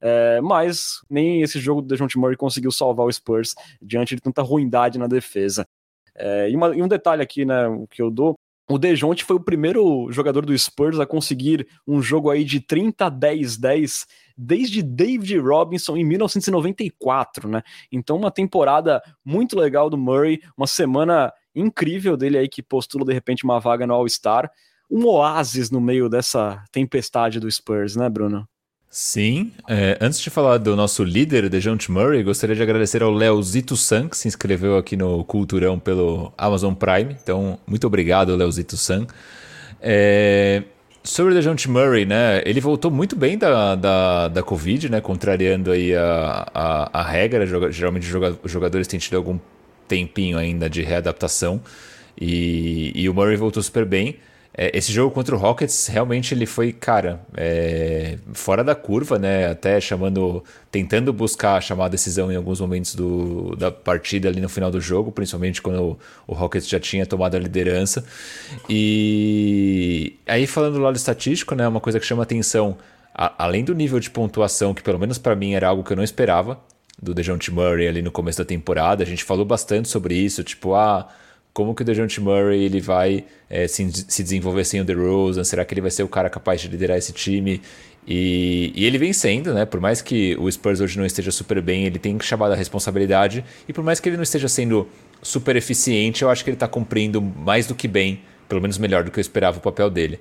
É, mas nem esse jogo do DeJounte Murray conseguiu salvar o Spurs diante de tanta ruindade na defesa. É, e, uma, e, um detalhe aqui, né, que eu dou, o Dejounte foi o primeiro jogador do Spurs a conseguir um jogo aí de 30 10 10 desde David Robinson em 1994, né? Então uma temporada muito legal do Murray, uma semana incrível dele aí que postula de repente uma vaga no All-Star, um oásis no meio dessa tempestade do Spurs, né, Bruno? Sim. É, antes de falar do nosso líder, DeJounte Murray, gostaria de agradecer ao Leozito San, que se inscreveu aqui no Culturão pelo Amazon Prime. Então, muito obrigado, Leozito San. É, sobre o DeJounte Murray, né? Ele voltou muito bem da, da, da Covid, né? Contrariando aí a, a, a regra. Geralmente os jogadores têm tido algum tempinho ainda de readaptação. E, e o Murray voltou super bem. É, esse jogo contra o Rockets realmente ele foi, cara, é, fora da curva, né? Até chamando, tentando buscar chamar a decisão em alguns momentos do, da partida ali no final do jogo, principalmente quando o, o Rockets já tinha tomado a liderança. E aí falando do lado estatístico, né? Uma coisa que chama atenção, a, além do nível de pontuação que pelo menos para mim era algo que eu não esperava do DeJounte Murray ali no começo da temporada, a gente falou bastante sobre isso, tipo ah como que o DeJounte Murray ele vai é, se, se, desenvolver sem o DeRozan? Será que ele vai ser o cara capaz de liderar esse time? E, e, ele vem sendo, né? Por mais que o Spurs hoje não esteja super bem, ele tem chamado a responsabilidade. E por mais que ele não esteja sendo super eficiente, eu acho que ele está cumprindo mais do que bem, pelo menos melhor do que eu esperava o papel dele.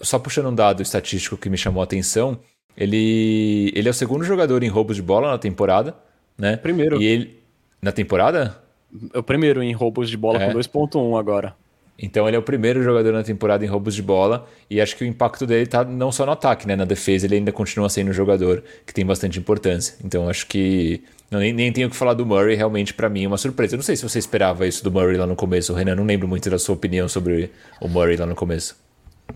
Só puxando um dado estatístico que me chamou a atenção, ele, ele é o segundo jogador em roubos de bola na temporada, né? Primeiro. E ele na temporada? É o primeiro em roubos de bola é. com 2.1 agora. Então ele é o primeiro jogador na temporada em roubos de bola e acho que o impacto dele tá não só no ataque, né? Na defesa ele ainda continua sendo um jogador que tem bastante importância. Então acho que não, nem, nem tenho que falar do Murray, realmente para mim é uma surpresa. Eu não sei se você esperava isso do Murray lá no começo, Renan, não lembro muito da sua opinião sobre o Murray lá no começo.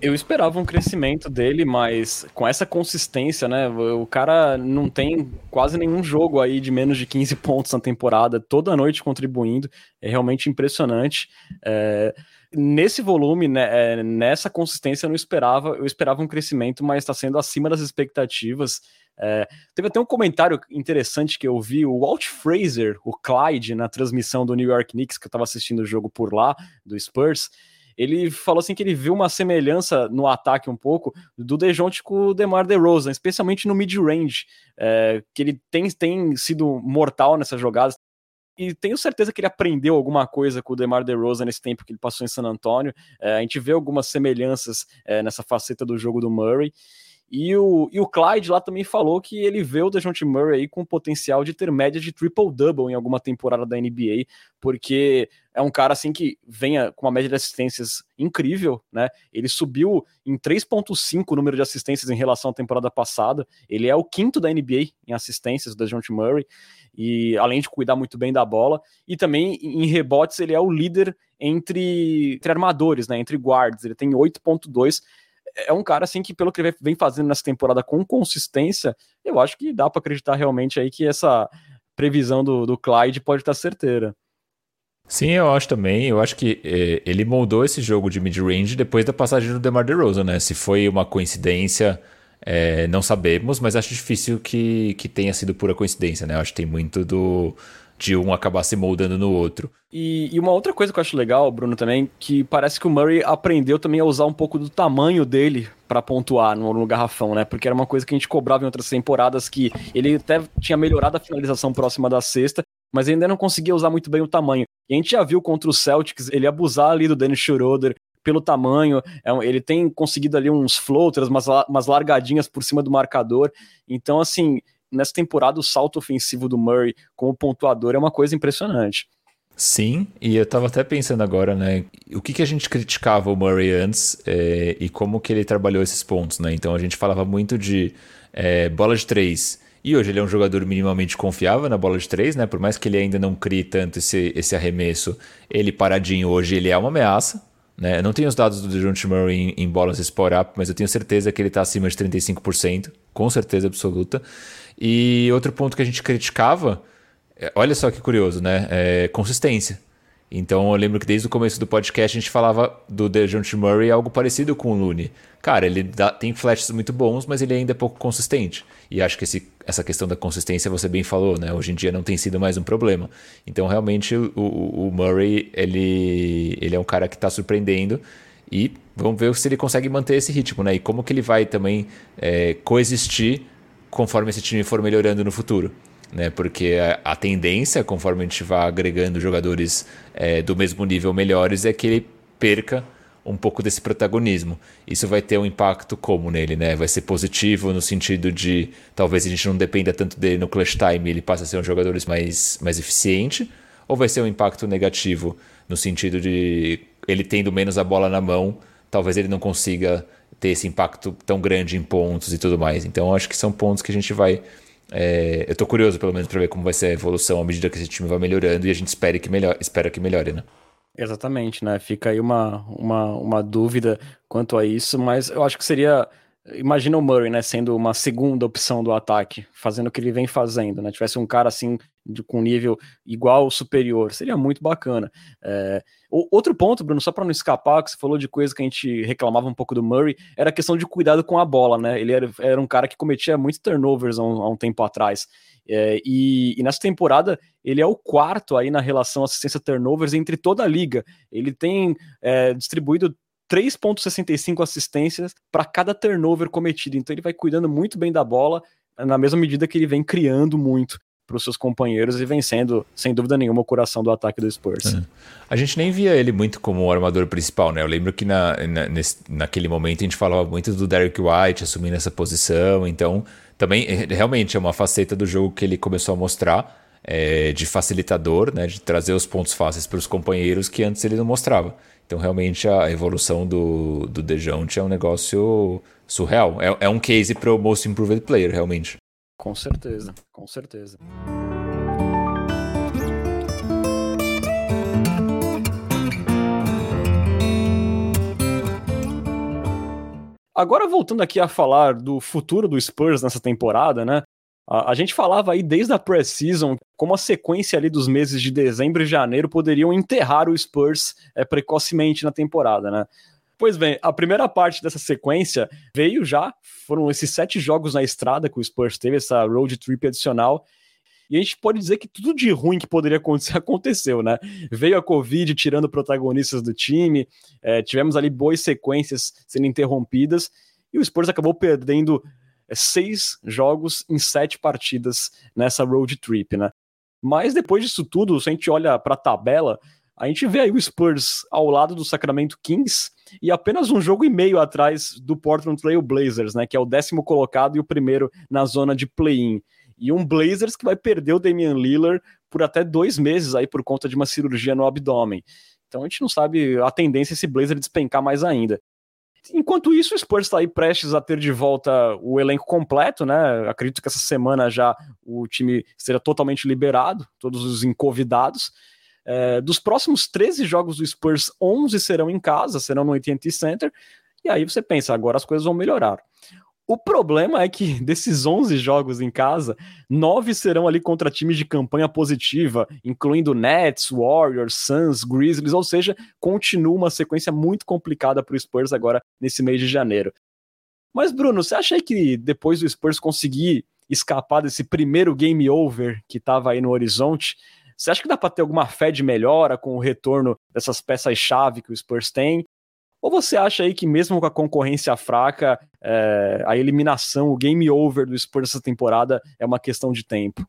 Eu esperava um crescimento dele, mas com essa consistência, né? O cara não tem quase nenhum jogo aí de menos de 15 pontos na temporada, toda noite contribuindo. É realmente impressionante. É, nesse volume, né, é, nessa consistência, eu não esperava. Eu esperava um crescimento, mas está sendo acima das expectativas. É, teve até um comentário interessante que eu vi, o Walt Fraser, o Clyde, na transmissão do New York Knicks, que eu estava assistindo o jogo por lá, do Spurs ele falou assim que ele viu uma semelhança no ataque um pouco do Dejounte com o DeMar DeRozan, especialmente no mid-range, é, que ele tem, tem sido mortal nessas jogadas, e tenho certeza que ele aprendeu alguma coisa com o DeMar DeRozan nesse tempo que ele passou em San Antonio. É, a gente vê algumas semelhanças é, nessa faceta do jogo do Murray. E o, e o Clyde lá também falou que ele vê o DeJounte Murray aí com potencial de ter média de triple-double em alguma temporada da NBA, porque é um cara assim que venha com uma média de assistências incrível, né? Ele subiu em 3.5 o número de assistências em relação à temporada passada. Ele é o quinto da NBA em assistências, o DeJounte Murray, e além de cuidar muito bem da bola, e também em rebotes ele é o líder entre, entre armadores, né? Entre guards. Ele tem 8.2 é um cara assim que, pelo que vem fazendo nessa temporada com consistência, eu acho que dá para acreditar realmente aí que essa previsão do, do Clyde pode estar certeira. Sim, eu acho também. Eu acho que eh, ele moldou esse jogo de mid-range depois da passagem do DeMar DeRozan, né? Se foi uma coincidência, eh, não sabemos, mas acho difícil que, que tenha sido pura coincidência, né? Eu acho que tem muito do de um acabar se moldando no outro. E, e, uma outra coisa que eu acho legal, Bruno, também, que parece que o Murray aprendeu também a usar um pouco do tamanho dele para pontuar no, no, garrafão, né? Porque era uma coisa que a gente cobrava em outras temporadas, que ele até tinha melhorado a finalização próxima da sexta, mas ainda não conseguia usar muito bem o tamanho. E a gente já viu contra o Celtics ele abusar ali do Dennis Schroeder pelo tamanho, é ele tem conseguido ali uns floaters, umas, umas largadinhas por cima do marcador. Então, assim, nessa temporada o salto ofensivo do Murray como pontuador é uma coisa impressionante. Sim, e eu tava até pensando agora, né? O que, que a gente criticava o Murray antes é, e como que ele trabalhou esses pontos, né? Então a gente falava muito de é, bola de três. E hoje ele é um jogador minimamente confiável na bola de três, né? Por mais que ele ainda não crie tanto esse, esse arremesso, ele paradinho hoje, ele é uma ameaça. Né? Eu não tenho os dados do DeJounte Murray em, em bolas sport-up, mas eu tenho certeza que ele está acima de 35%, com certeza absoluta. E outro ponto que a gente criticava, é, olha só que curioso, né? É consistência. Então eu lembro que desde o começo do podcast a gente falava do DeJounte Murray algo parecido com o Looney. Cara, ele dá, tem flashes muito bons, mas ele ainda é pouco consistente. E acho que esse, essa questão da consistência você bem falou, né? Hoje em dia não tem sido mais um problema. Então realmente o, o, o Murray ele, ele é um cara que está surpreendendo e vamos ver se ele consegue manter esse ritmo, né? E como que ele vai também é, coexistir conforme esse time for melhorando no futuro. Né, porque a, a tendência, conforme a gente vai agregando jogadores é, do mesmo nível melhores, é que ele perca um pouco desse protagonismo. Isso vai ter um impacto como nele, né? Vai ser positivo no sentido de talvez a gente não dependa tanto dele no clutch time, ele passa a ser um jogador mais, mais eficiente, ou vai ser um impacto negativo no sentido de ele tendo menos a bola na mão, talvez ele não consiga ter esse impacto tão grande em pontos e tudo mais. Então acho que são pontos que a gente vai. É, eu estou curioso, pelo menos, para ver como vai ser a evolução à medida que esse time vai melhorando e a gente espera que melhore, espera que melhore, né? Exatamente, né? Fica aí uma, uma, uma dúvida quanto a isso, mas eu acho que seria. Imagina o Murray, né, sendo uma segunda opção do ataque, fazendo o que ele vem fazendo, né? Tivesse um cara assim, de, com nível igual ou superior, seria muito bacana. É, o, outro ponto, Bruno, só para não escapar, que você falou de coisa que a gente reclamava um pouco do Murray, era a questão de cuidado com a bola, né? Ele era, era um cara que cometia muitos turnovers há um, há um tempo atrás. É, e, e, nessa temporada ele é o quarto aí na relação assistência turnovers entre toda a liga. Ele tem é, distribuído 3,65 assistências para cada turnover cometido. Então ele vai cuidando muito bem da bola, na mesma medida que ele vem criando muito para os seus companheiros e vencendo, sem dúvida nenhuma, o coração do ataque do Spurs. É. A gente nem via ele muito como o armador principal, né? Eu lembro que na, na, nesse, naquele momento a gente falava muito do Derek White assumindo essa posição, então também é, realmente é uma faceta do jogo que ele começou a mostrar. É, de facilitador, né, de trazer os pontos fáceis para os companheiros que antes ele não mostrava. Então, realmente, a evolução do, do Dejounte é um negócio surreal. É, é um case para o Most Improved Player, realmente. Com certeza, com certeza. Agora voltando aqui a falar do futuro do Spurs nessa temporada, né? A, gente falava aí desde a pré-season como a sequência ali dos meses de dezembro e janeiro poderiam enterrar o Spurs é, precocemente na temporada, né? Pois bem, a primeira parte dessa sequência veio já, foram esses sete jogos na estrada que o Spurs teve, essa road trip adicional, e a gente pode dizer que tudo de ruim que poderia acontecer aconteceu, né? Veio a Covid tirando protagonistas do time, é, tivemos ali boas sequências sendo interrompidas, e o Spurs acabou perdendo é, seis jogos em sete partidas nessa road trip, né? Mas depois disso tudo, se a gente olha para a tabela, a gente vê aí o Spurs ao lado do Sacramento Kings e apenas um jogo e meio atrás do Portland Trail Blazers, né, que é o décimo colocado e o primeiro na zona de play-in. E um Blazers que vai perder o Damian Lillard por até dois meses aí por conta de uma cirurgia no abdômen. Então a gente não sabe a tendência esse Blazer despencar mais ainda. Enquanto isso, o Spurs está aí prestes a ter de volta o elenco completo, né? Acredito que essa semana já o time será totalmente liberado, todos os encovidados. É, dos próximos 13 jogos do Spurs, 11 serão em casa, serão no AT&T Center, E aí você pensa, agora as coisas vão melhorar. O problema é que desses 11 jogos em casa, nove serão ali contra times de campanha positiva, incluindo Nets, Warriors, Suns, Grizzlies, ou seja, continua uma sequência muito complicada para o Spurs agora nesse mês de janeiro. Mas Bruno, você acha que depois do Spurs conseguir escapar desse primeiro game over que estava aí no horizonte, você acha que dá para ter alguma fé de melhora com o retorno dessas peças-chave que o Spurs tem? Ou você acha aí que mesmo com a concorrência fraca, é, a eliminação, o game over do Spurs essa temporada é uma questão de tempo?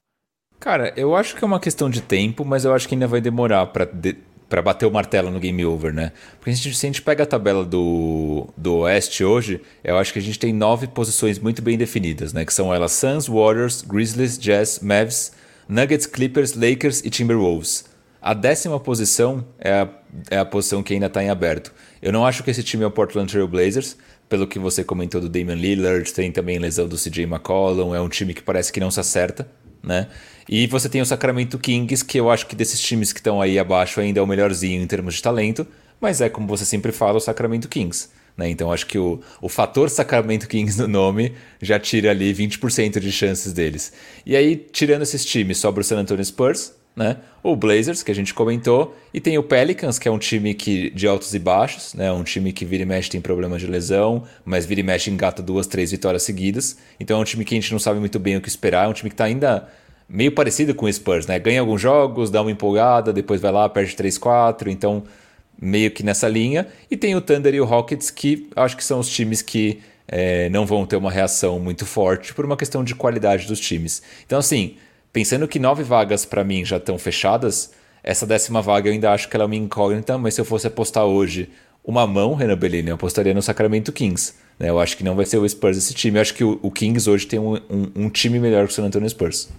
Cara, eu acho que é uma questão de tempo, mas eu acho que ainda vai demorar para de, para bater o martelo no game over, né? Porque a gente, se a gente pega a tabela do, do Oeste hoje, eu acho que a gente tem nove posições muito bem definidas, né? Que são elas Suns, Warriors, Grizzlies, Jazz, Mavs, Nuggets, Clippers, Lakers e Timberwolves. A décima posição é a, é a posição que ainda está em aberto. Eu não acho que esse time é o Portland Trail Blazers, pelo que você comentou do Damian Lillard, tem também lesão do CJ McCollum, é um time que parece que não se acerta, né? E você tem o Sacramento Kings, que eu acho que desses times que estão aí abaixo ainda é o melhorzinho em termos de talento, mas é como você sempre fala, o Sacramento Kings. Né? Então acho que o, o fator Sacramento Kings no nome já tira ali 20% de chances deles. E aí, tirando esses times, sobra o San Antonio Spurs, né? O Blazers, que a gente comentou, e tem o Pelicans, que é um time que, de altos e baixos, né? Um time que vira e mexe tem problemas de lesão, mas vira e mexe engata duas, três vitórias seguidas. Então é um time que a gente não sabe muito bem o que esperar, é um time que está ainda meio parecido com o Spurs, né? Ganha alguns jogos, dá uma empolgada, depois vai lá, perde 3, 4, então meio que nessa linha. E tem o Thunder e o Rockets, que acho que são os times que é, não vão ter uma reação muito forte por uma questão de qualidade dos times. Então, assim, pensando que nove vagas para mim já estão fechadas, essa décima vaga eu ainda acho que ela é uma incógnita, mas se eu fosse apostar hoje uma mão, Renan Bellini, eu apostaria no Sacramento Kings. Né? Eu acho que não vai ser o Spurs esse time. Eu acho que o, o Kings hoje tem um, um, um time melhor que o San Antonio Spurs.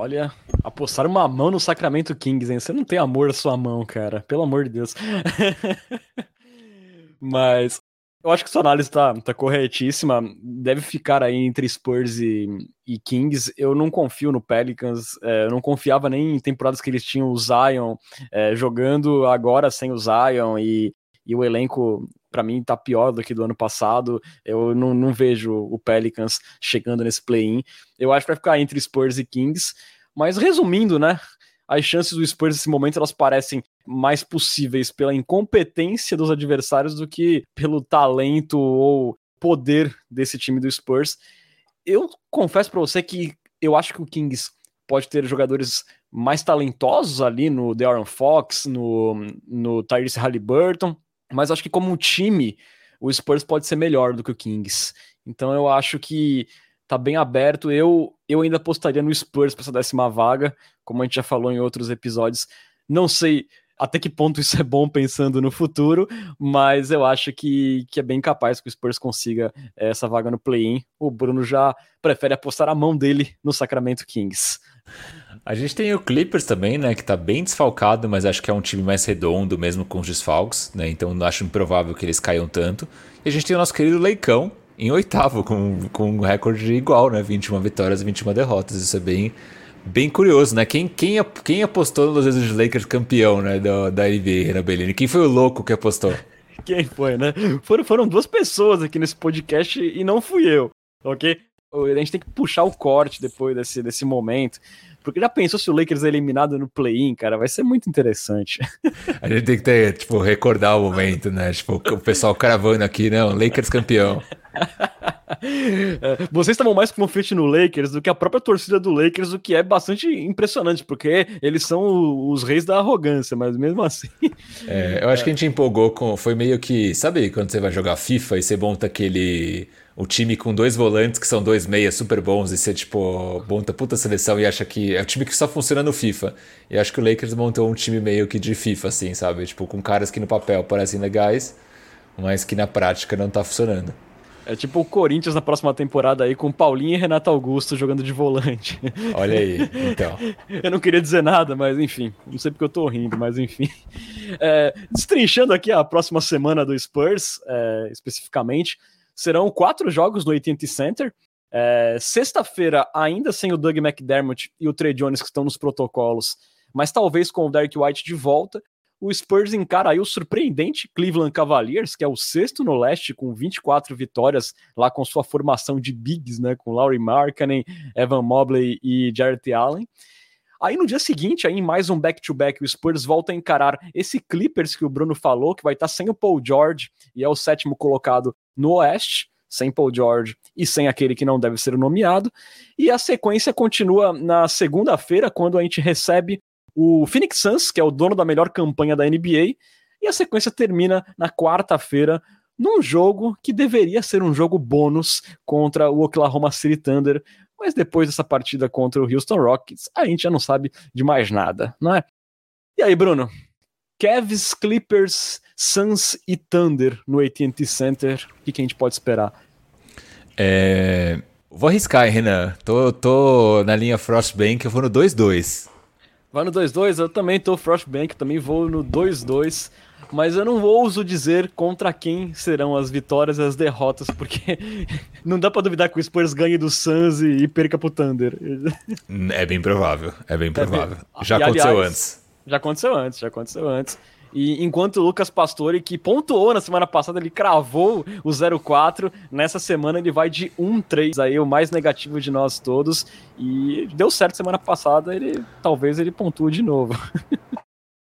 Olha, apostar uma mão no Sacramento Kings, hein? Você não tem amor à sua mão, cara. Pelo amor de Deus. Mas eu acho que sua análise tá, tá corretíssima. Deve ficar aí entre Spurs e, e Kings. Eu não confio no Pelicans. É, eu não confiava nem em temporadas que eles tinham o Zion é, jogando agora sem o Zion e, e o elenco para mim tá pior do que do ano passado. Eu não, não vejo o Pelicans chegando nesse play-in. Eu acho que vai ficar entre Spurs e Kings. Mas resumindo, né? As chances do Spurs nesse momento elas parecem mais possíveis pela incompetência dos adversários do que pelo talento ou poder desse time do Spurs. Eu confesso para você que eu acho que o Kings pode ter jogadores mais talentosos ali no De'Aaron Fox, no, no Tyrese Halliburton, mas acho que como um time, o Spurs pode ser melhor do que o Kings. Então eu acho que tá bem aberto. Eu, eu ainda apostaria no Spurs para essa décima vaga, como a gente já falou em outros episódios. Não sei até que ponto isso é bom pensando no futuro, mas eu acho que, que é bem capaz que o Spurs consiga eh, essa vaga no play-in. O Bruno já prefere apostar a mão dele no Sacramento Kings. A gente tem o Clippers também, né, que tá bem desfalcado, mas acho que é um time mais redondo mesmo com os desfalques, né? Então não acho improvável que eles caiam tanto. E a gente tem o nosso querido Leicão em oitavo com, com um recorde igual, né? 21 vitórias e 21 derrotas. Isso é bem bem curioso, né? Quem, quem, quem apostou no Los Angeles Lakers campeão, né, da, da NBA, Renan Bellini? Quem foi o louco que apostou? Quem foi, né? Foram, foram duas pessoas aqui nesse podcast e não fui eu, ok? A gente tem que puxar o corte depois desse, desse momento. Porque já pensou se o Lakers é eliminado no play-in, cara? Vai ser muito interessante. A gente tem que ter, tipo, recordar o momento, né? Tipo, o pessoal cravando aqui, não, Lakers campeão. Vocês estavam mais confiantes no Lakers do que a própria torcida do Lakers, o que é bastante impressionante, porque eles são os reis da arrogância, mas mesmo assim. É, eu acho que a gente empolgou com. Foi meio que. Sabe quando você vai jogar FIFA e você monta aquele. O time com dois volantes que são dois meias super bons e você, tipo, monta puta seleção e acha que é o time que só funciona no FIFA. E acho que o Lakers montou um time meio que de FIFA, assim, sabe? Tipo, com caras que no papel parecem legais, mas que na prática não tá funcionando. É tipo o Corinthians na próxima temporada aí com Paulinho e Renato Augusto jogando de volante. Olha aí, então. eu não queria dizer nada, mas enfim. Não sei porque eu tô rindo, mas enfim. É, destrinchando aqui a próxima semana do Spurs, é, especificamente, serão quatro jogos no AT&T Center. É, Sexta-feira, ainda sem o Doug McDermott e o Trey Jones que estão nos protocolos, mas talvez com o Derek White de volta. o Spurs encara aí o surpreendente Cleveland Cavaliers, que é o sexto no leste, com 24 vitórias, lá com sua formação de bigs, né? Com Laurie Markkanen, Evan Mobley e Jarrett Allen. Aí no dia seguinte, aí, em mais um back-to-back, -back, o Spurs volta a encarar esse Clippers que o Bruno falou, que vai estar sem o Paul George e é o sétimo colocado no Oeste, sem Paul George e sem aquele que não deve ser nomeado. E a sequência continua na segunda-feira, quando a gente recebe o Phoenix Suns, que é o dono da melhor campanha da NBA, e a sequência termina na quarta-feira num jogo que deveria ser um jogo bônus contra o Oklahoma City Thunder, mas depois dessa partida contra o Houston Rockets, a gente já não sabe de mais nada, não é? E aí, Bruno? Cavs, Clippers, Suns e Thunder no AT&T Center, o que, que, a gente pode esperar? É... Vou arriscar, Renan. Tô, tô na linha Frostbank, eu vou no 2-2. Vai no 2-2? Eu também tô Frostbank, também vou no 2-2 mas eu não ouso dizer contra quem serão as vitórias e as derrotas, porque não dá para duvidar que o Spurs ganhe do Suns e, perca pro Thunder. É bem provável, é bem provável. É bem... Já e, aconteceu aliás, antes. Já aconteceu antes, já aconteceu antes. E enquanto o Lucas Pastore, que pontuou na semana passada, ele cravou o 0-4, nessa semana ele vai de 1-3, aí o mais negativo de nós todos. E deu certo semana passada, ele talvez ele pontue de novo.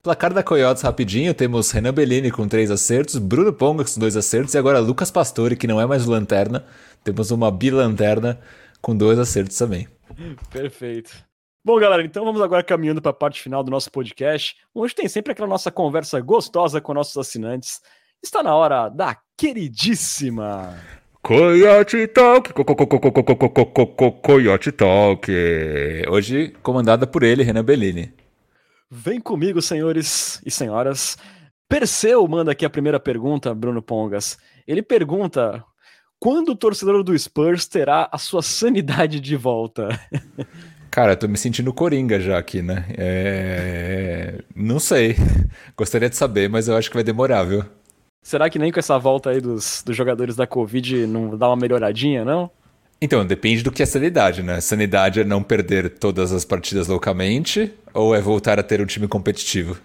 Placar da Coyotes rapidinho, temos Renan Bellini com três acertos, Bruno Pongas com dois acertos e agora Lucas Pastore, que não é mais Lanterna. Temos uma bilanterna com dois acertos também. Perfeito. Bom, galera, então vamos agora caminhando para a parte final do nosso podcast, onde tem sempre aquela nossa conversa gostosa com nossos assinantes. Está na hora da queridíssima Coyote Talk, Coyote Talk. Hoje comandada por ele, Renan Bellini. Vem comigo, senhores e senhoras. Perseu manda aqui a primeira pergunta, Bruno Pongas. Ele pergunta: quando o torcedor do Spurs terá a sua sanidade de volta? Cara, tô me sentindo coringa já aqui, né? É... Não sei. Gostaria de saber, mas eu acho que vai demorar, viu? Será que nem com essa volta aí dos, dos jogadores da Covid não dá uma melhoradinha, não? Então, depende do que é sanidade, né? Sanidade é não perder todas as partidas localmente ou é voltar a ter um time competitivo?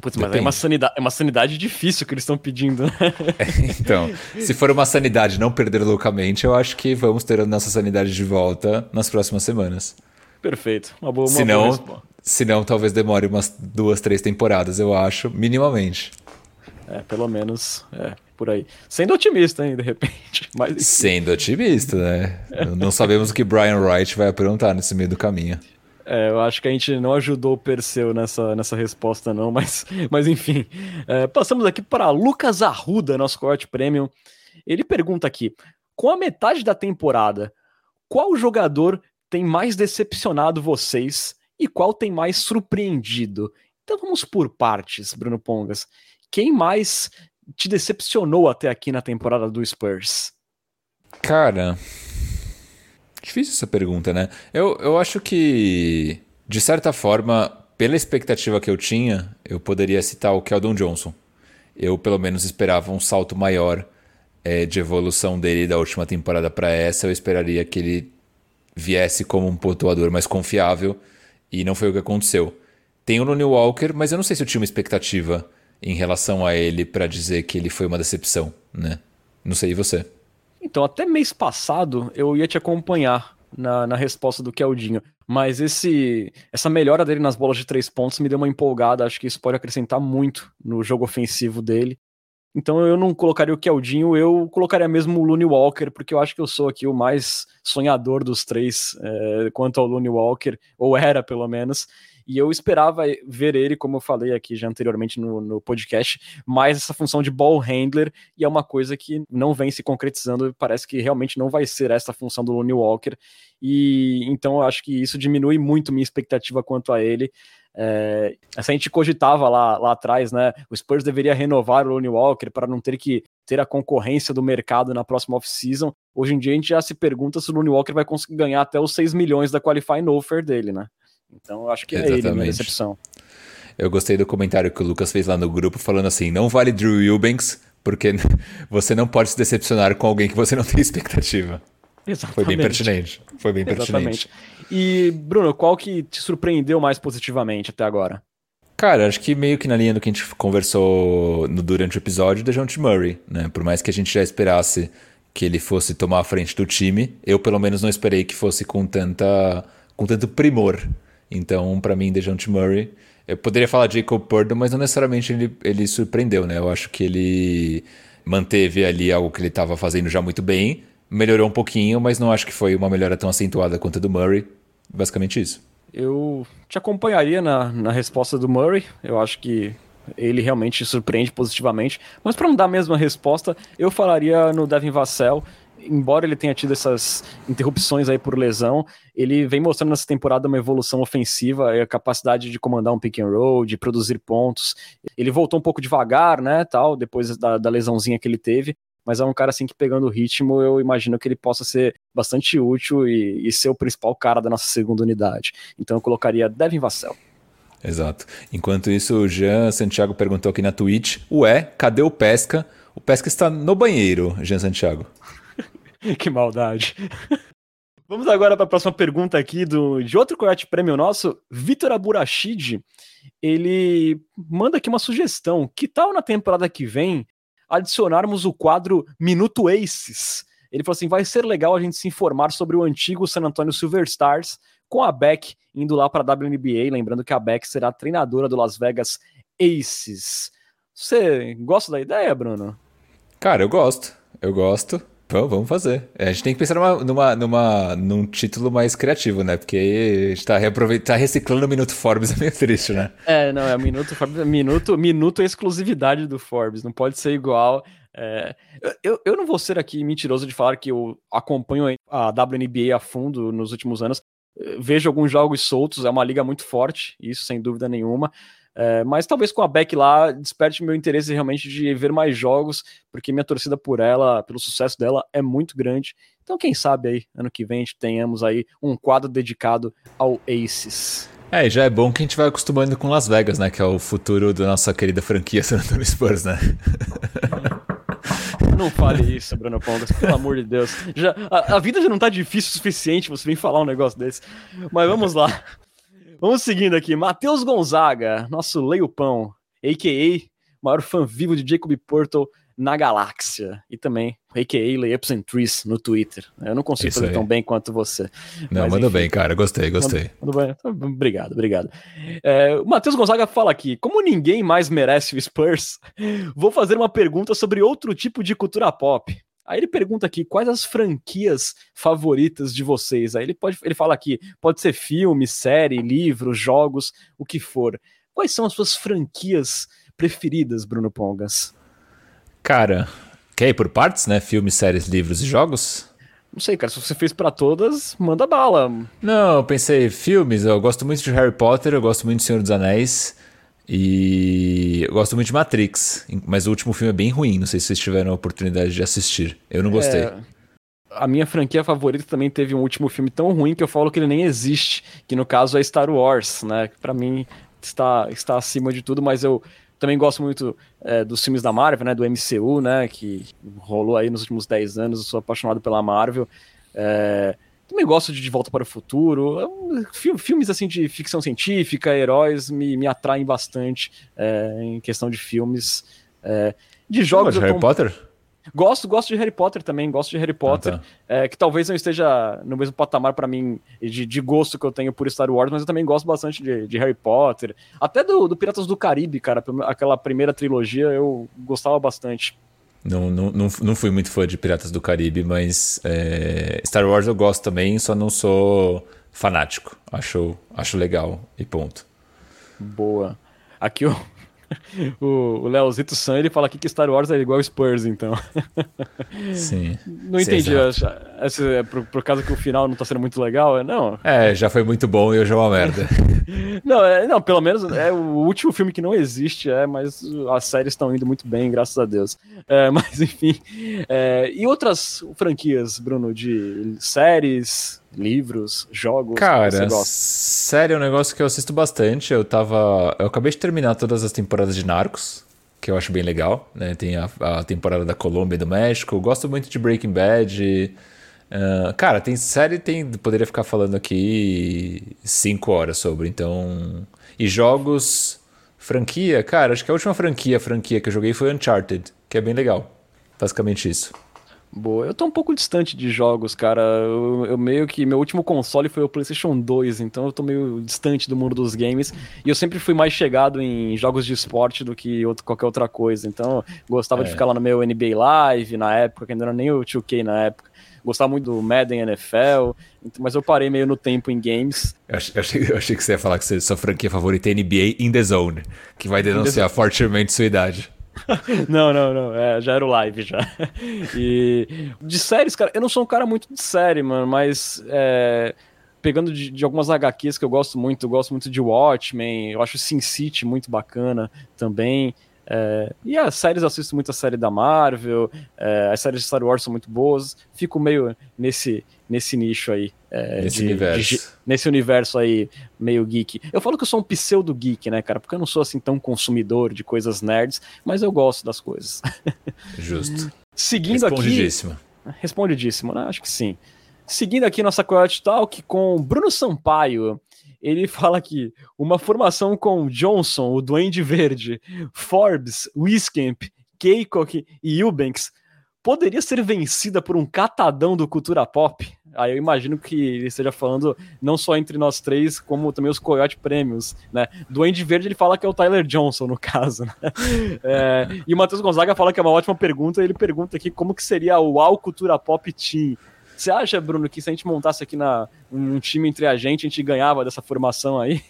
Putz, mas é uma, sanidade, é uma sanidade difícil que eles estão pedindo. Né? então, se for uma sanidade não perder loucamente, eu acho que vamos ter a nossa sanidade de volta nas próximas semanas. Perfeito. Uma boa, uma se não, boa se não, talvez demore umas duas, três temporadas, eu acho, minimamente. É, pelo menos. É por aí. Sendo otimista, hein, de repente. Mas, Sendo otimista, né? Não sabemos o que Brian Wright vai aprontar nesse meio do caminho. É, eu acho que a gente não ajudou o Perseu nessa, nessa resposta, não, mas, mas enfim. É, passamos aqui para Lucas Arruda, nosso corte premium. Ele pergunta aqui: com a metade da temporada, qual jogador tem mais decepcionado vocês e qual tem mais surpreendido? Então vamos por partes, Bruno Pongas. Quem mais te decepcionou até aqui na temporada do Spurs? Cara, difícil essa pergunta, né? Eu, eu acho que, de certa forma, pela expectativa que eu tinha, eu poderia citar o Keldon Johnson. Eu, pelo menos, esperava um salto maior é, de evolução dele da última temporada para essa. Eu esperaria que ele viesse como um pontuador mais confiável e não foi o que aconteceu. Tem o Lonnie Walker, mas eu não sei se eu tinha uma expectativa em relação a ele para dizer que ele foi uma decepção, né? Não sei, e você? Então, até mês passado eu ia te acompanhar na, na resposta do Keldinho, mas esse essa melhora dele nas bolas de três pontos me deu uma empolgada, acho que isso pode acrescentar muito no jogo ofensivo dele. Então eu não colocaria o Keldinho, eu colocaria mesmo o Looney Walker, porque eu acho que eu sou aqui o mais sonhador dos três é, quanto ao Looney Walker, ou era pelo menos. E eu esperava ver ele, como eu falei aqui já anteriormente no, no podcast, mais essa função de ball handler, e é uma coisa que não vem se concretizando, parece que realmente não vai ser essa função do Lonnie Walker. E então eu acho que isso diminui muito minha expectativa quanto a ele. É, a gente cogitava lá, lá atrás, né? O Spurs deveria renovar o Lonnie Walker para não ter que ter a concorrência do mercado na próxima off-season. Hoje em dia a gente já se pergunta se o Lonnie Walker vai conseguir ganhar até os 6 milhões da qualifying offer dele, né? Então eu acho que Exatamente. é ele, minha decepção. Eu gostei do comentário que o Lucas fez lá no grupo, falando assim: não vale Drew Eubanks, porque você não pode se decepcionar com alguém que você não tem expectativa. Exatamente. Foi bem pertinente. Foi bem Exatamente. pertinente. E, Bruno, qual que te surpreendeu mais positivamente até agora? Cara, acho que meio que na linha do que a gente conversou no, durante o episódio, Dejounte Murray, né? Por mais que a gente já esperasse que ele fosse tomar a frente do time, eu pelo menos não esperei que fosse com tanta com tanto primor. Então, para mim, Dejounte Murray, eu poderia falar Jacob Purdle, mas não necessariamente ele, ele surpreendeu, né? Eu acho que ele manteve ali algo que ele estava fazendo já muito bem, melhorou um pouquinho, mas não acho que foi uma melhora tão acentuada quanto a do Murray. Basicamente isso. Eu te acompanharia na, na resposta do Murray. Eu acho que ele realmente surpreende positivamente. Mas para não dar a mesma resposta, eu falaria no Devin Vassell. Embora ele tenha tido essas interrupções aí por lesão, ele vem mostrando nessa temporada uma evolução ofensiva, a capacidade de comandar um pick and roll, de produzir pontos. Ele voltou um pouco devagar, né, tal, depois da, da lesãozinha que ele teve, mas é um cara assim que pegando o ritmo, eu imagino que ele possa ser bastante útil e, e ser o principal cara da nossa segunda unidade. Então eu colocaria Devin Vassell. Exato. Enquanto isso, o Jean Santiago perguntou aqui na Twitch: Ué, cadê o Pesca? O Pesca está no banheiro, Jean Santiago. que maldade. Vamos agora para a próxima pergunta aqui do, de outro Coyote Prêmio nosso, Vitor Aburachid. Ele manda aqui uma sugestão. Que tal na temporada que vem adicionarmos o quadro Minuto Aces. Ele falou assim: vai ser legal a gente se informar sobre o antigo San Antonio Silver Stars, com a Beck indo lá para a WNBA. Lembrando que a Beck será a treinadora do Las Vegas Aces. Você gosta da ideia, Bruno? Cara, eu gosto. Eu gosto. Então, vamos fazer. É, a gente tem que pensar numa, numa, numa, num título mais criativo, né? Porque a gente tá, tá reciclando o Minuto Forbes, é meio triste, né? É, não, é Minuto Forbes, minuto, minuto é exclusividade do Forbes, não pode ser igual. É, eu, eu não vou ser aqui mentiroso de falar que eu acompanho a WNBA a fundo nos últimos anos. Vejo alguns jogos soltos, é uma liga muito forte, isso sem dúvida nenhuma. É, mas talvez com a Beck lá desperte meu interesse realmente de ver mais jogos, porque minha torcida por ela, pelo sucesso dela, é muito grande. Então, quem sabe aí, ano que vem, a gente tenhamos aí um quadro dedicado ao Aces. É, e já é bom que a gente vai acostumando com Las Vegas, né? Que é o futuro da nossa querida franquia San Antonio Spurs, né? Não fale isso, Bruno Pongas, pelo amor de Deus. Já, a, a, vida já não tá difícil o suficiente, você vem falar um negócio desse. Mas vamos lá. Vamos seguindo aqui. Matheus Gonzaga, nosso leio-pão, a.k.a. maior fã vivo de Jacob Portal na galáxia. E também, a.k.a. Layups and Trees no Twitter. Eu não consigo Isso fazer aí. tão bem quanto você. Não, manda bem, cara. Gostei, gostei. Manda, manda obrigado, obrigado. É, o Matheus Gonzaga fala aqui: como ninguém mais merece o Spurs, vou fazer uma pergunta sobre outro tipo de cultura pop. Aí ele pergunta aqui quais as franquias favoritas de vocês. Aí ele pode, ele fala aqui, pode ser filme, série, livro, jogos, o que for. Quais são as suas franquias preferidas, Bruno Pongas? Cara, quer ir por partes, né? Filmes, séries, livros e jogos? Não sei, cara, se você fez para todas, manda bala. Não, eu pensei filmes, eu gosto muito de Harry Potter, eu gosto muito de Senhor dos Anéis. E eu gosto muito de Matrix, mas o último filme é bem ruim. Não sei se vocês tiveram a oportunidade de assistir. Eu não gostei. É, a minha franquia favorita também teve um último filme tão ruim que eu falo que ele nem existe, que no caso é Star Wars, né? Para mim está, está acima de tudo, mas eu também gosto muito é, dos filmes da Marvel, né? Do MCU, né? Que rolou aí nos últimos 10 anos. Eu sou apaixonado pela Marvel. É, também gosto de De Volta para o Futuro. É filmes assim de ficção científica, heróis, me, me atraem bastante é, em questão de filmes. É, de jogos. de Harry tô... Potter? Gosto, gosto de Harry Potter também, gosto de Harry Potter. Ah, tá. é, que talvez não esteja no mesmo patamar para mim de, de, gosto que eu tenho por Star Wars, mas eu também gosto bastante de, de Harry Potter. Até do, do, Piratas do Caribe, cara. Aquela primeira trilogia eu gostava bastante. Não, não, não, não fui muito fã de Piratas do Caribe, mas é, Star Wars eu gosto também, só não sou fanático. Acho, acho legal e ponto. Boa. Aqui o, o, Leozito San ele fala aqui que Star Wars é igual Spurs, então. Sim. Não entendi. Essa, é por, por causa que o final não tá sendo muito legal? É, não. É, já foi muito bom e hoje é uma merda. não, é, não, pelo menos é o último filme que não existe, é, mas as séries estão indo muito bem, graças a Deus. É, mas enfim. É, e outras franquias, Bruno, de séries, livros, jogos? Cara, série é um negócio que eu assisto bastante. Eu tava. Eu acabei de terminar todas as temporadas de Narcos, que eu acho bem legal. Né? Tem a, a temporada da Colômbia e do México. Eu gosto muito de Breaking Bad. Uh, cara, tem série, tem. Poderia ficar falando aqui cinco horas sobre, então. E jogos. Franquia? Cara, acho que a última franquia, franquia que eu joguei foi Uncharted, que é bem legal. Basicamente isso. Boa, eu tô um pouco distante de jogos, cara. Eu, eu, meio que. Meu último console foi o PlayStation 2, então eu tô meio distante do mundo dos games. E eu sempre fui mais chegado em jogos de esporte do que outro, qualquer outra coisa. Então, gostava é. de ficar lá no meu NBA Live na época, que ainda não era nem o 2K na época. Gostava muito do Madden NFL, mas eu parei meio no tempo em games. Eu achei, eu achei que você ia falar que sua franquia favorita é NBA In The Zone, que vai denunciar fortemente sua idade. não, não, não. É, já era o live já. E de séries, cara, eu não sou um cara muito de série, mano, mas é, pegando de, de, algumas HQs que eu gosto muito, eu gosto muito de Watchmen, eu acho Sin City muito bacana também. É, e as séries, eu assisto muito a série da Marvel, é, as séries de Star Wars são muito boas, fico meio nesse, nesse nicho aí. É, nesse de, universo. De, nesse universo aí, meio geek. Eu falo que eu sou um pseudo geek, né, cara? Porque eu não sou assim tão consumidor de coisas nerds, mas eu gosto das coisas. Justo. Seguindo Respondidíssimo. aqui. Respondidíssimo, né? Acho que sim. Seguindo aqui nossa Coyote Talk com Bruno Sampaio ele fala aqui: uma formação com Johnson, o Duende Verde, Forbes, Wiskamp, Keikok e Eubanks poderia ser vencida por um catadão do cultura pop. Aí eu imagino que ele esteja falando não só entre nós três, como também os Coyote Prêmios, né? Duende Verde ele fala que é o Tyler Johnson, no caso, né? É, e o Matheus Gonzaga fala que é uma ótima pergunta, ele pergunta aqui como que seria o All Cultura Pop Team. Você acha, Bruno, que se a gente montasse aqui na, um time entre a gente, a gente ganhava dessa formação aí?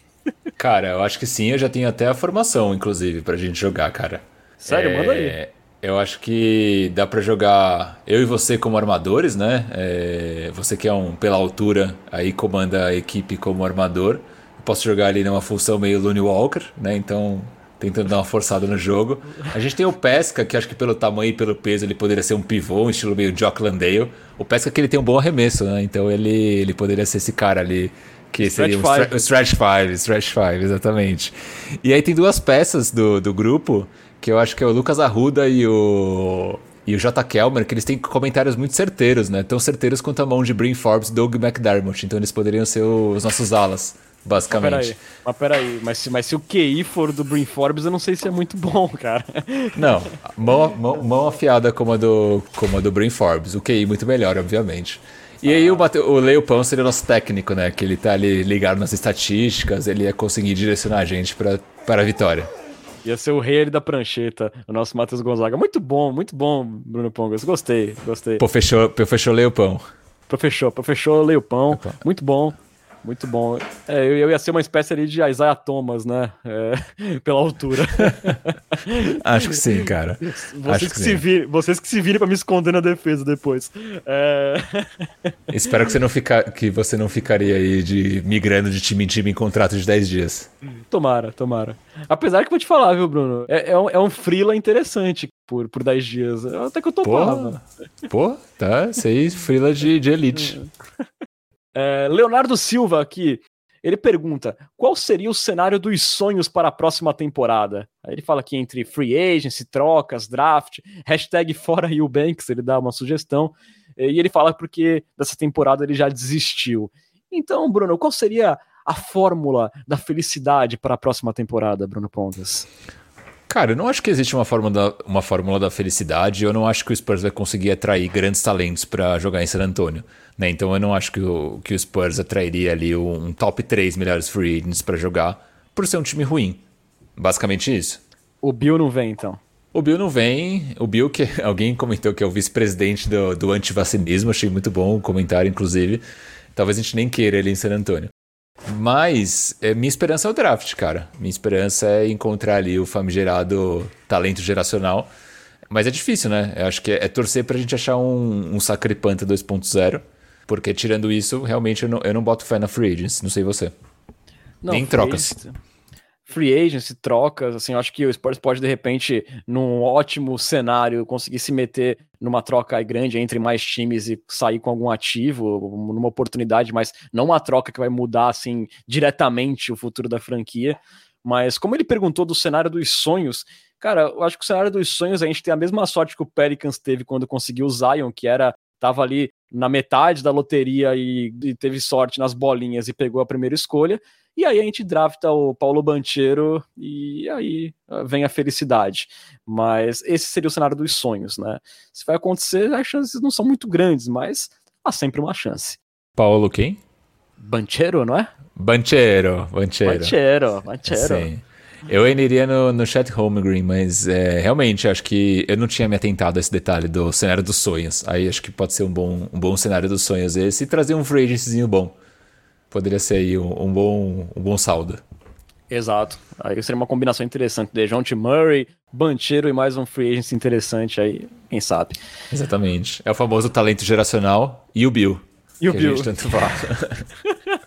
Cara, eu acho que sim, eu já tenho até a formação, inclusive, pra gente jogar, cara. Sério? É... Manda aí. Eu acho que dá para jogar eu e você como armadores, né? É... Você que é um pela altura, aí comanda a equipe como armador. Eu posso jogar ali numa função meio Looney Walker, né? Então tentando dar uma forçada no jogo. A gente tem o Pesca, que acho que pelo tamanho e pelo peso ele poderia ser um pivô, um estilo meio Jock Landale. O Pesca que ele tem um bom arremesso, né? Então ele, ele poderia ser esse cara ali que seria um Stretch 5, Stretch 5, exatamente. E aí tem duas peças do, do grupo, que eu acho que é o Lucas Arruda e o e o J. Kelmer, que eles têm comentários muito certeiros, né? Tão certeiros quanto a mão de Brin Forbes e Doug McDermott. Então eles poderiam ser os nossos alas basicamente. Mas peraí, mas, se, mas se o QI for do Brin Forbes, eu não sei se é muito bom, cara. Não, mão, mão, mão afiada como a, do, como a do Brin Forbes. O QI muito melhor, obviamente. E aí o, o Leopão seria o nosso técnico, né? Que ele tá ali ligado nas estatísticas, ele ia conseguir direcionar a gente pra, para a vitória. Ia ser o rei da prancheta, o nosso Matheus Gonzaga. Muito bom, muito bom, Bruno Pongas. Gostei, gostei. Pô, fechou, fechou Leopão. Fechou, fechou Leopão. Muito bom. Muito bom. É, eu, eu, ia ser uma espécie ali de Isaiah Thomas, né? É, pela altura. Acho que sim, cara. Vocês, que, que se virem, vocês que se virem pra me esconder na defesa depois. É... Espero que você, não fica, que você não ficaria aí de migrando de time em time em contrato de 10 dias. Tomara, tomara. Apesar que vou te falar, viu, Bruno? É, é um, é um freela interessante por, por 10 dias. Até que eu topava. Pô, tá. Isso aí, freela de, de elite. É, Leonardo Silva aqui, ele pergunta: qual seria o cenário dos sonhos para a próxima temporada? Aí ele fala aqui entre free agency, trocas, draft, hashtag fora Banks, ele dá uma sugestão. E ele fala porque dessa temporada ele já desistiu. Então, Bruno, qual seria a fórmula da felicidade para a próxima temporada, Bruno Pontas? Cara, eu não acho que existe uma fórmula, da, uma fórmula da felicidade. Eu não acho que o Spurs vai conseguir atrair grandes talentos para jogar em San Antonio. Né? Então eu não acho que o, que o Spurs atrairia ali um top 3 melhores free agents para jogar por ser um time ruim. Basicamente isso. O Bill não vem, então. O Bill não vem. O Bill, que alguém comentou que é o vice-presidente do, do antivacinismo, achei muito bom o comentário, inclusive. Talvez a gente nem queira ele em San Antonio. Mas é, minha esperança é o draft, cara. Minha esperança é encontrar ali o famigerado talento geracional. Mas é difícil, né? Eu acho que é, é torcer pra gente achar um, um Sacripanta 2.0. Porque tirando isso, realmente eu não, eu não boto fé na free agents. Não sei você. Não, Nem trocas. Agent, free agency, trocas, assim, eu acho que o Spurs pode, de repente, num ótimo cenário, conseguir se meter numa troca grande entre mais times e sair com algum ativo, numa oportunidade, mas não uma troca que vai mudar, assim, diretamente o futuro da franquia. Mas como ele perguntou do cenário dos sonhos, cara, eu acho que o cenário dos sonhos a gente tem a mesma sorte que o Pelicans teve quando conseguiu o Zion, que era estava ali na metade da loteria e, e, teve sorte nas bolinhas e pegou a primeira escolha. E aí a gente drafta o Paulo Banchero e aí ah, vem a felicidade. Mas esse seria o cenário dos sonhos, né? Se vai acontecer, as chances não são muito grandes, mas há sempre uma chance. Paulo quem? Banchero, não é? Banchero, Banchero. Banchero, Banchero. Sim. Eu ainda iria no, no Chat Home Green, mas é, realmente acho que eu não tinha me atentado a esse detalhe do cenário dos sonhos. Aí acho que pode ser um bom, um bom cenário dos sonhos esse e trazer um free agencyzinho bom. Poderia ser aí um, um, bom, um bom saldo. Exato. Aí seria uma combinação interessante de Jonte Murray, Banchero e mais um free agency interessante aí, quem sabe. Exatamente. É o famoso talento geracional e o Bill. E o Bill. tanto fala.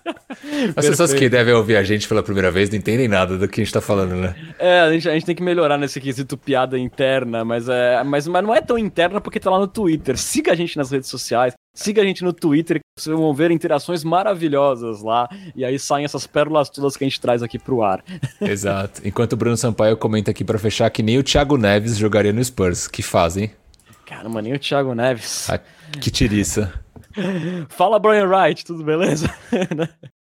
As pessoas que devem ouvir a gente pela primeira vez não entendem nada do que a gente tá falando, né? É, a gente, a gente tem que melhorar nesse quesito piada interna, mas, é, mas, mas não é tão interna porque tá lá no Twitter. Siga a gente nas redes sociais, siga a gente no Twitter, que vocês vão ver interações maravilhosas lá, e aí saem essas pérolas todas que a gente traz aqui pro ar. Exato. Enquanto o Bruno Sampaio comenta aqui para fechar que nem o Thiago Neves jogaria no Spurs. Que fazem? Caramba, nem o Thiago Neves. Ah, que tiriça. Fala, Brian Wright, tudo beleza?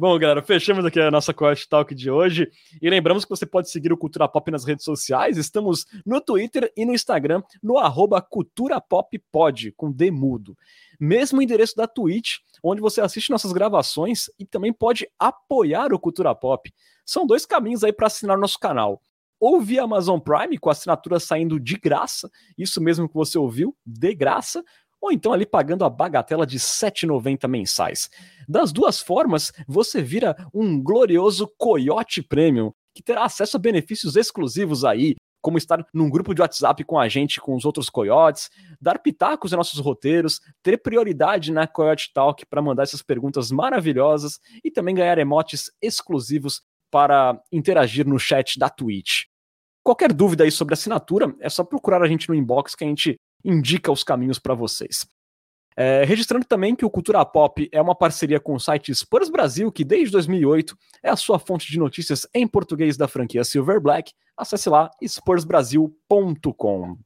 Bom, galera, fechamos aqui a nossa Coyote Talk de hoje. E lembramos que você pode seguir o Cultura Pop nas redes sociais. Estamos no Twitter e no Instagram, no arroba Cultura Pop Pod, com D mudo. Mesmo endereço da Twitch, onde você assiste nossas gravações e também pode apoiar o Cultura Pop. São dois caminhos aí para assinar nosso canal ou via Amazon Prime, com assinatura saindo de graça, isso mesmo que você ouviu, de graça, ou então ali pagando a bagatela de R$ 7,90 mensais. Das duas formas, você vira um glorioso Coyote Premium, que terá acesso a benefícios exclusivos aí, como estar num grupo de WhatsApp com a gente, com os outros coiotes, dar pitacos em nossos roteiros, ter prioridade na Coyote Talk para mandar essas perguntas maravilhosas e também ganhar emotes exclusivos para interagir no chat da Twitch. Qualquer dúvida aí sobre assinatura, é só procurar a gente no inbox que a gente indica os caminhos para vocês. É, registrando também que o Cultura Pop é uma parceria com o site Spurs Brasil, que desde 2008 é a sua fonte de notícias em português da franquia Silver Black. Acesse lá spursbrasil.com.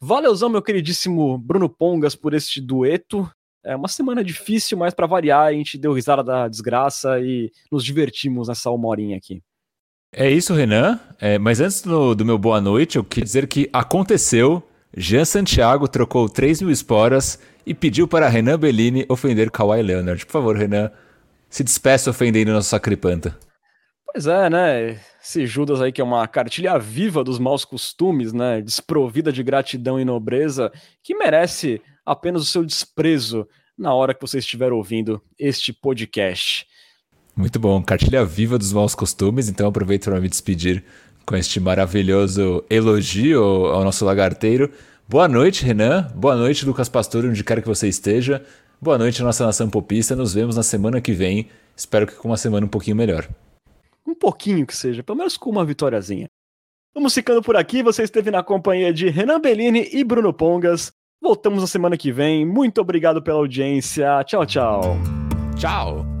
Valeuzão, meu queridíssimo Bruno Pongas, por este dueto. É uma semana difícil, mas para variar, a gente deu risada da desgraça e nos divertimos nessa uma horinha aqui. É isso, Renan. É, mas antes do, do, meu boa noite, eu queria dizer que aconteceu. Jean Santiago trocou 3 mil esporas e pediu para Renan Bellini ofender Kawhi Leonard. Por favor, Renan, se despeça ofendendo nosso sacripanta. Pois é, né? Esse Judas aí que é uma cartilha viva dos maus costumes, né? Desprovida de gratidão e nobreza, que merece apenas o seu desprezo na hora que você estiver ouvindo este podcast. Muito bom. Cartilha viva dos maus costumes. Então aproveito para me despedir com este maravilhoso elogio ao nosso lagarteiro. Boa noite, Renan. Boa noite, Lucas Pastor, onde quer que você esteja. Boa noite, nossa nação popista. Nos vemos na semana que vem. Espero que com uma semana um pouquinho melhor. Um pouquinho que seja, pelo menos com uma vitóriazinha. Vamos ficando por aqui. Você esteve na companhia de Renan Bellini e Bruno Pongas. Voltamos na semana que vem. Muito obrigado pela audiência. Tchau, tchau. Tchau.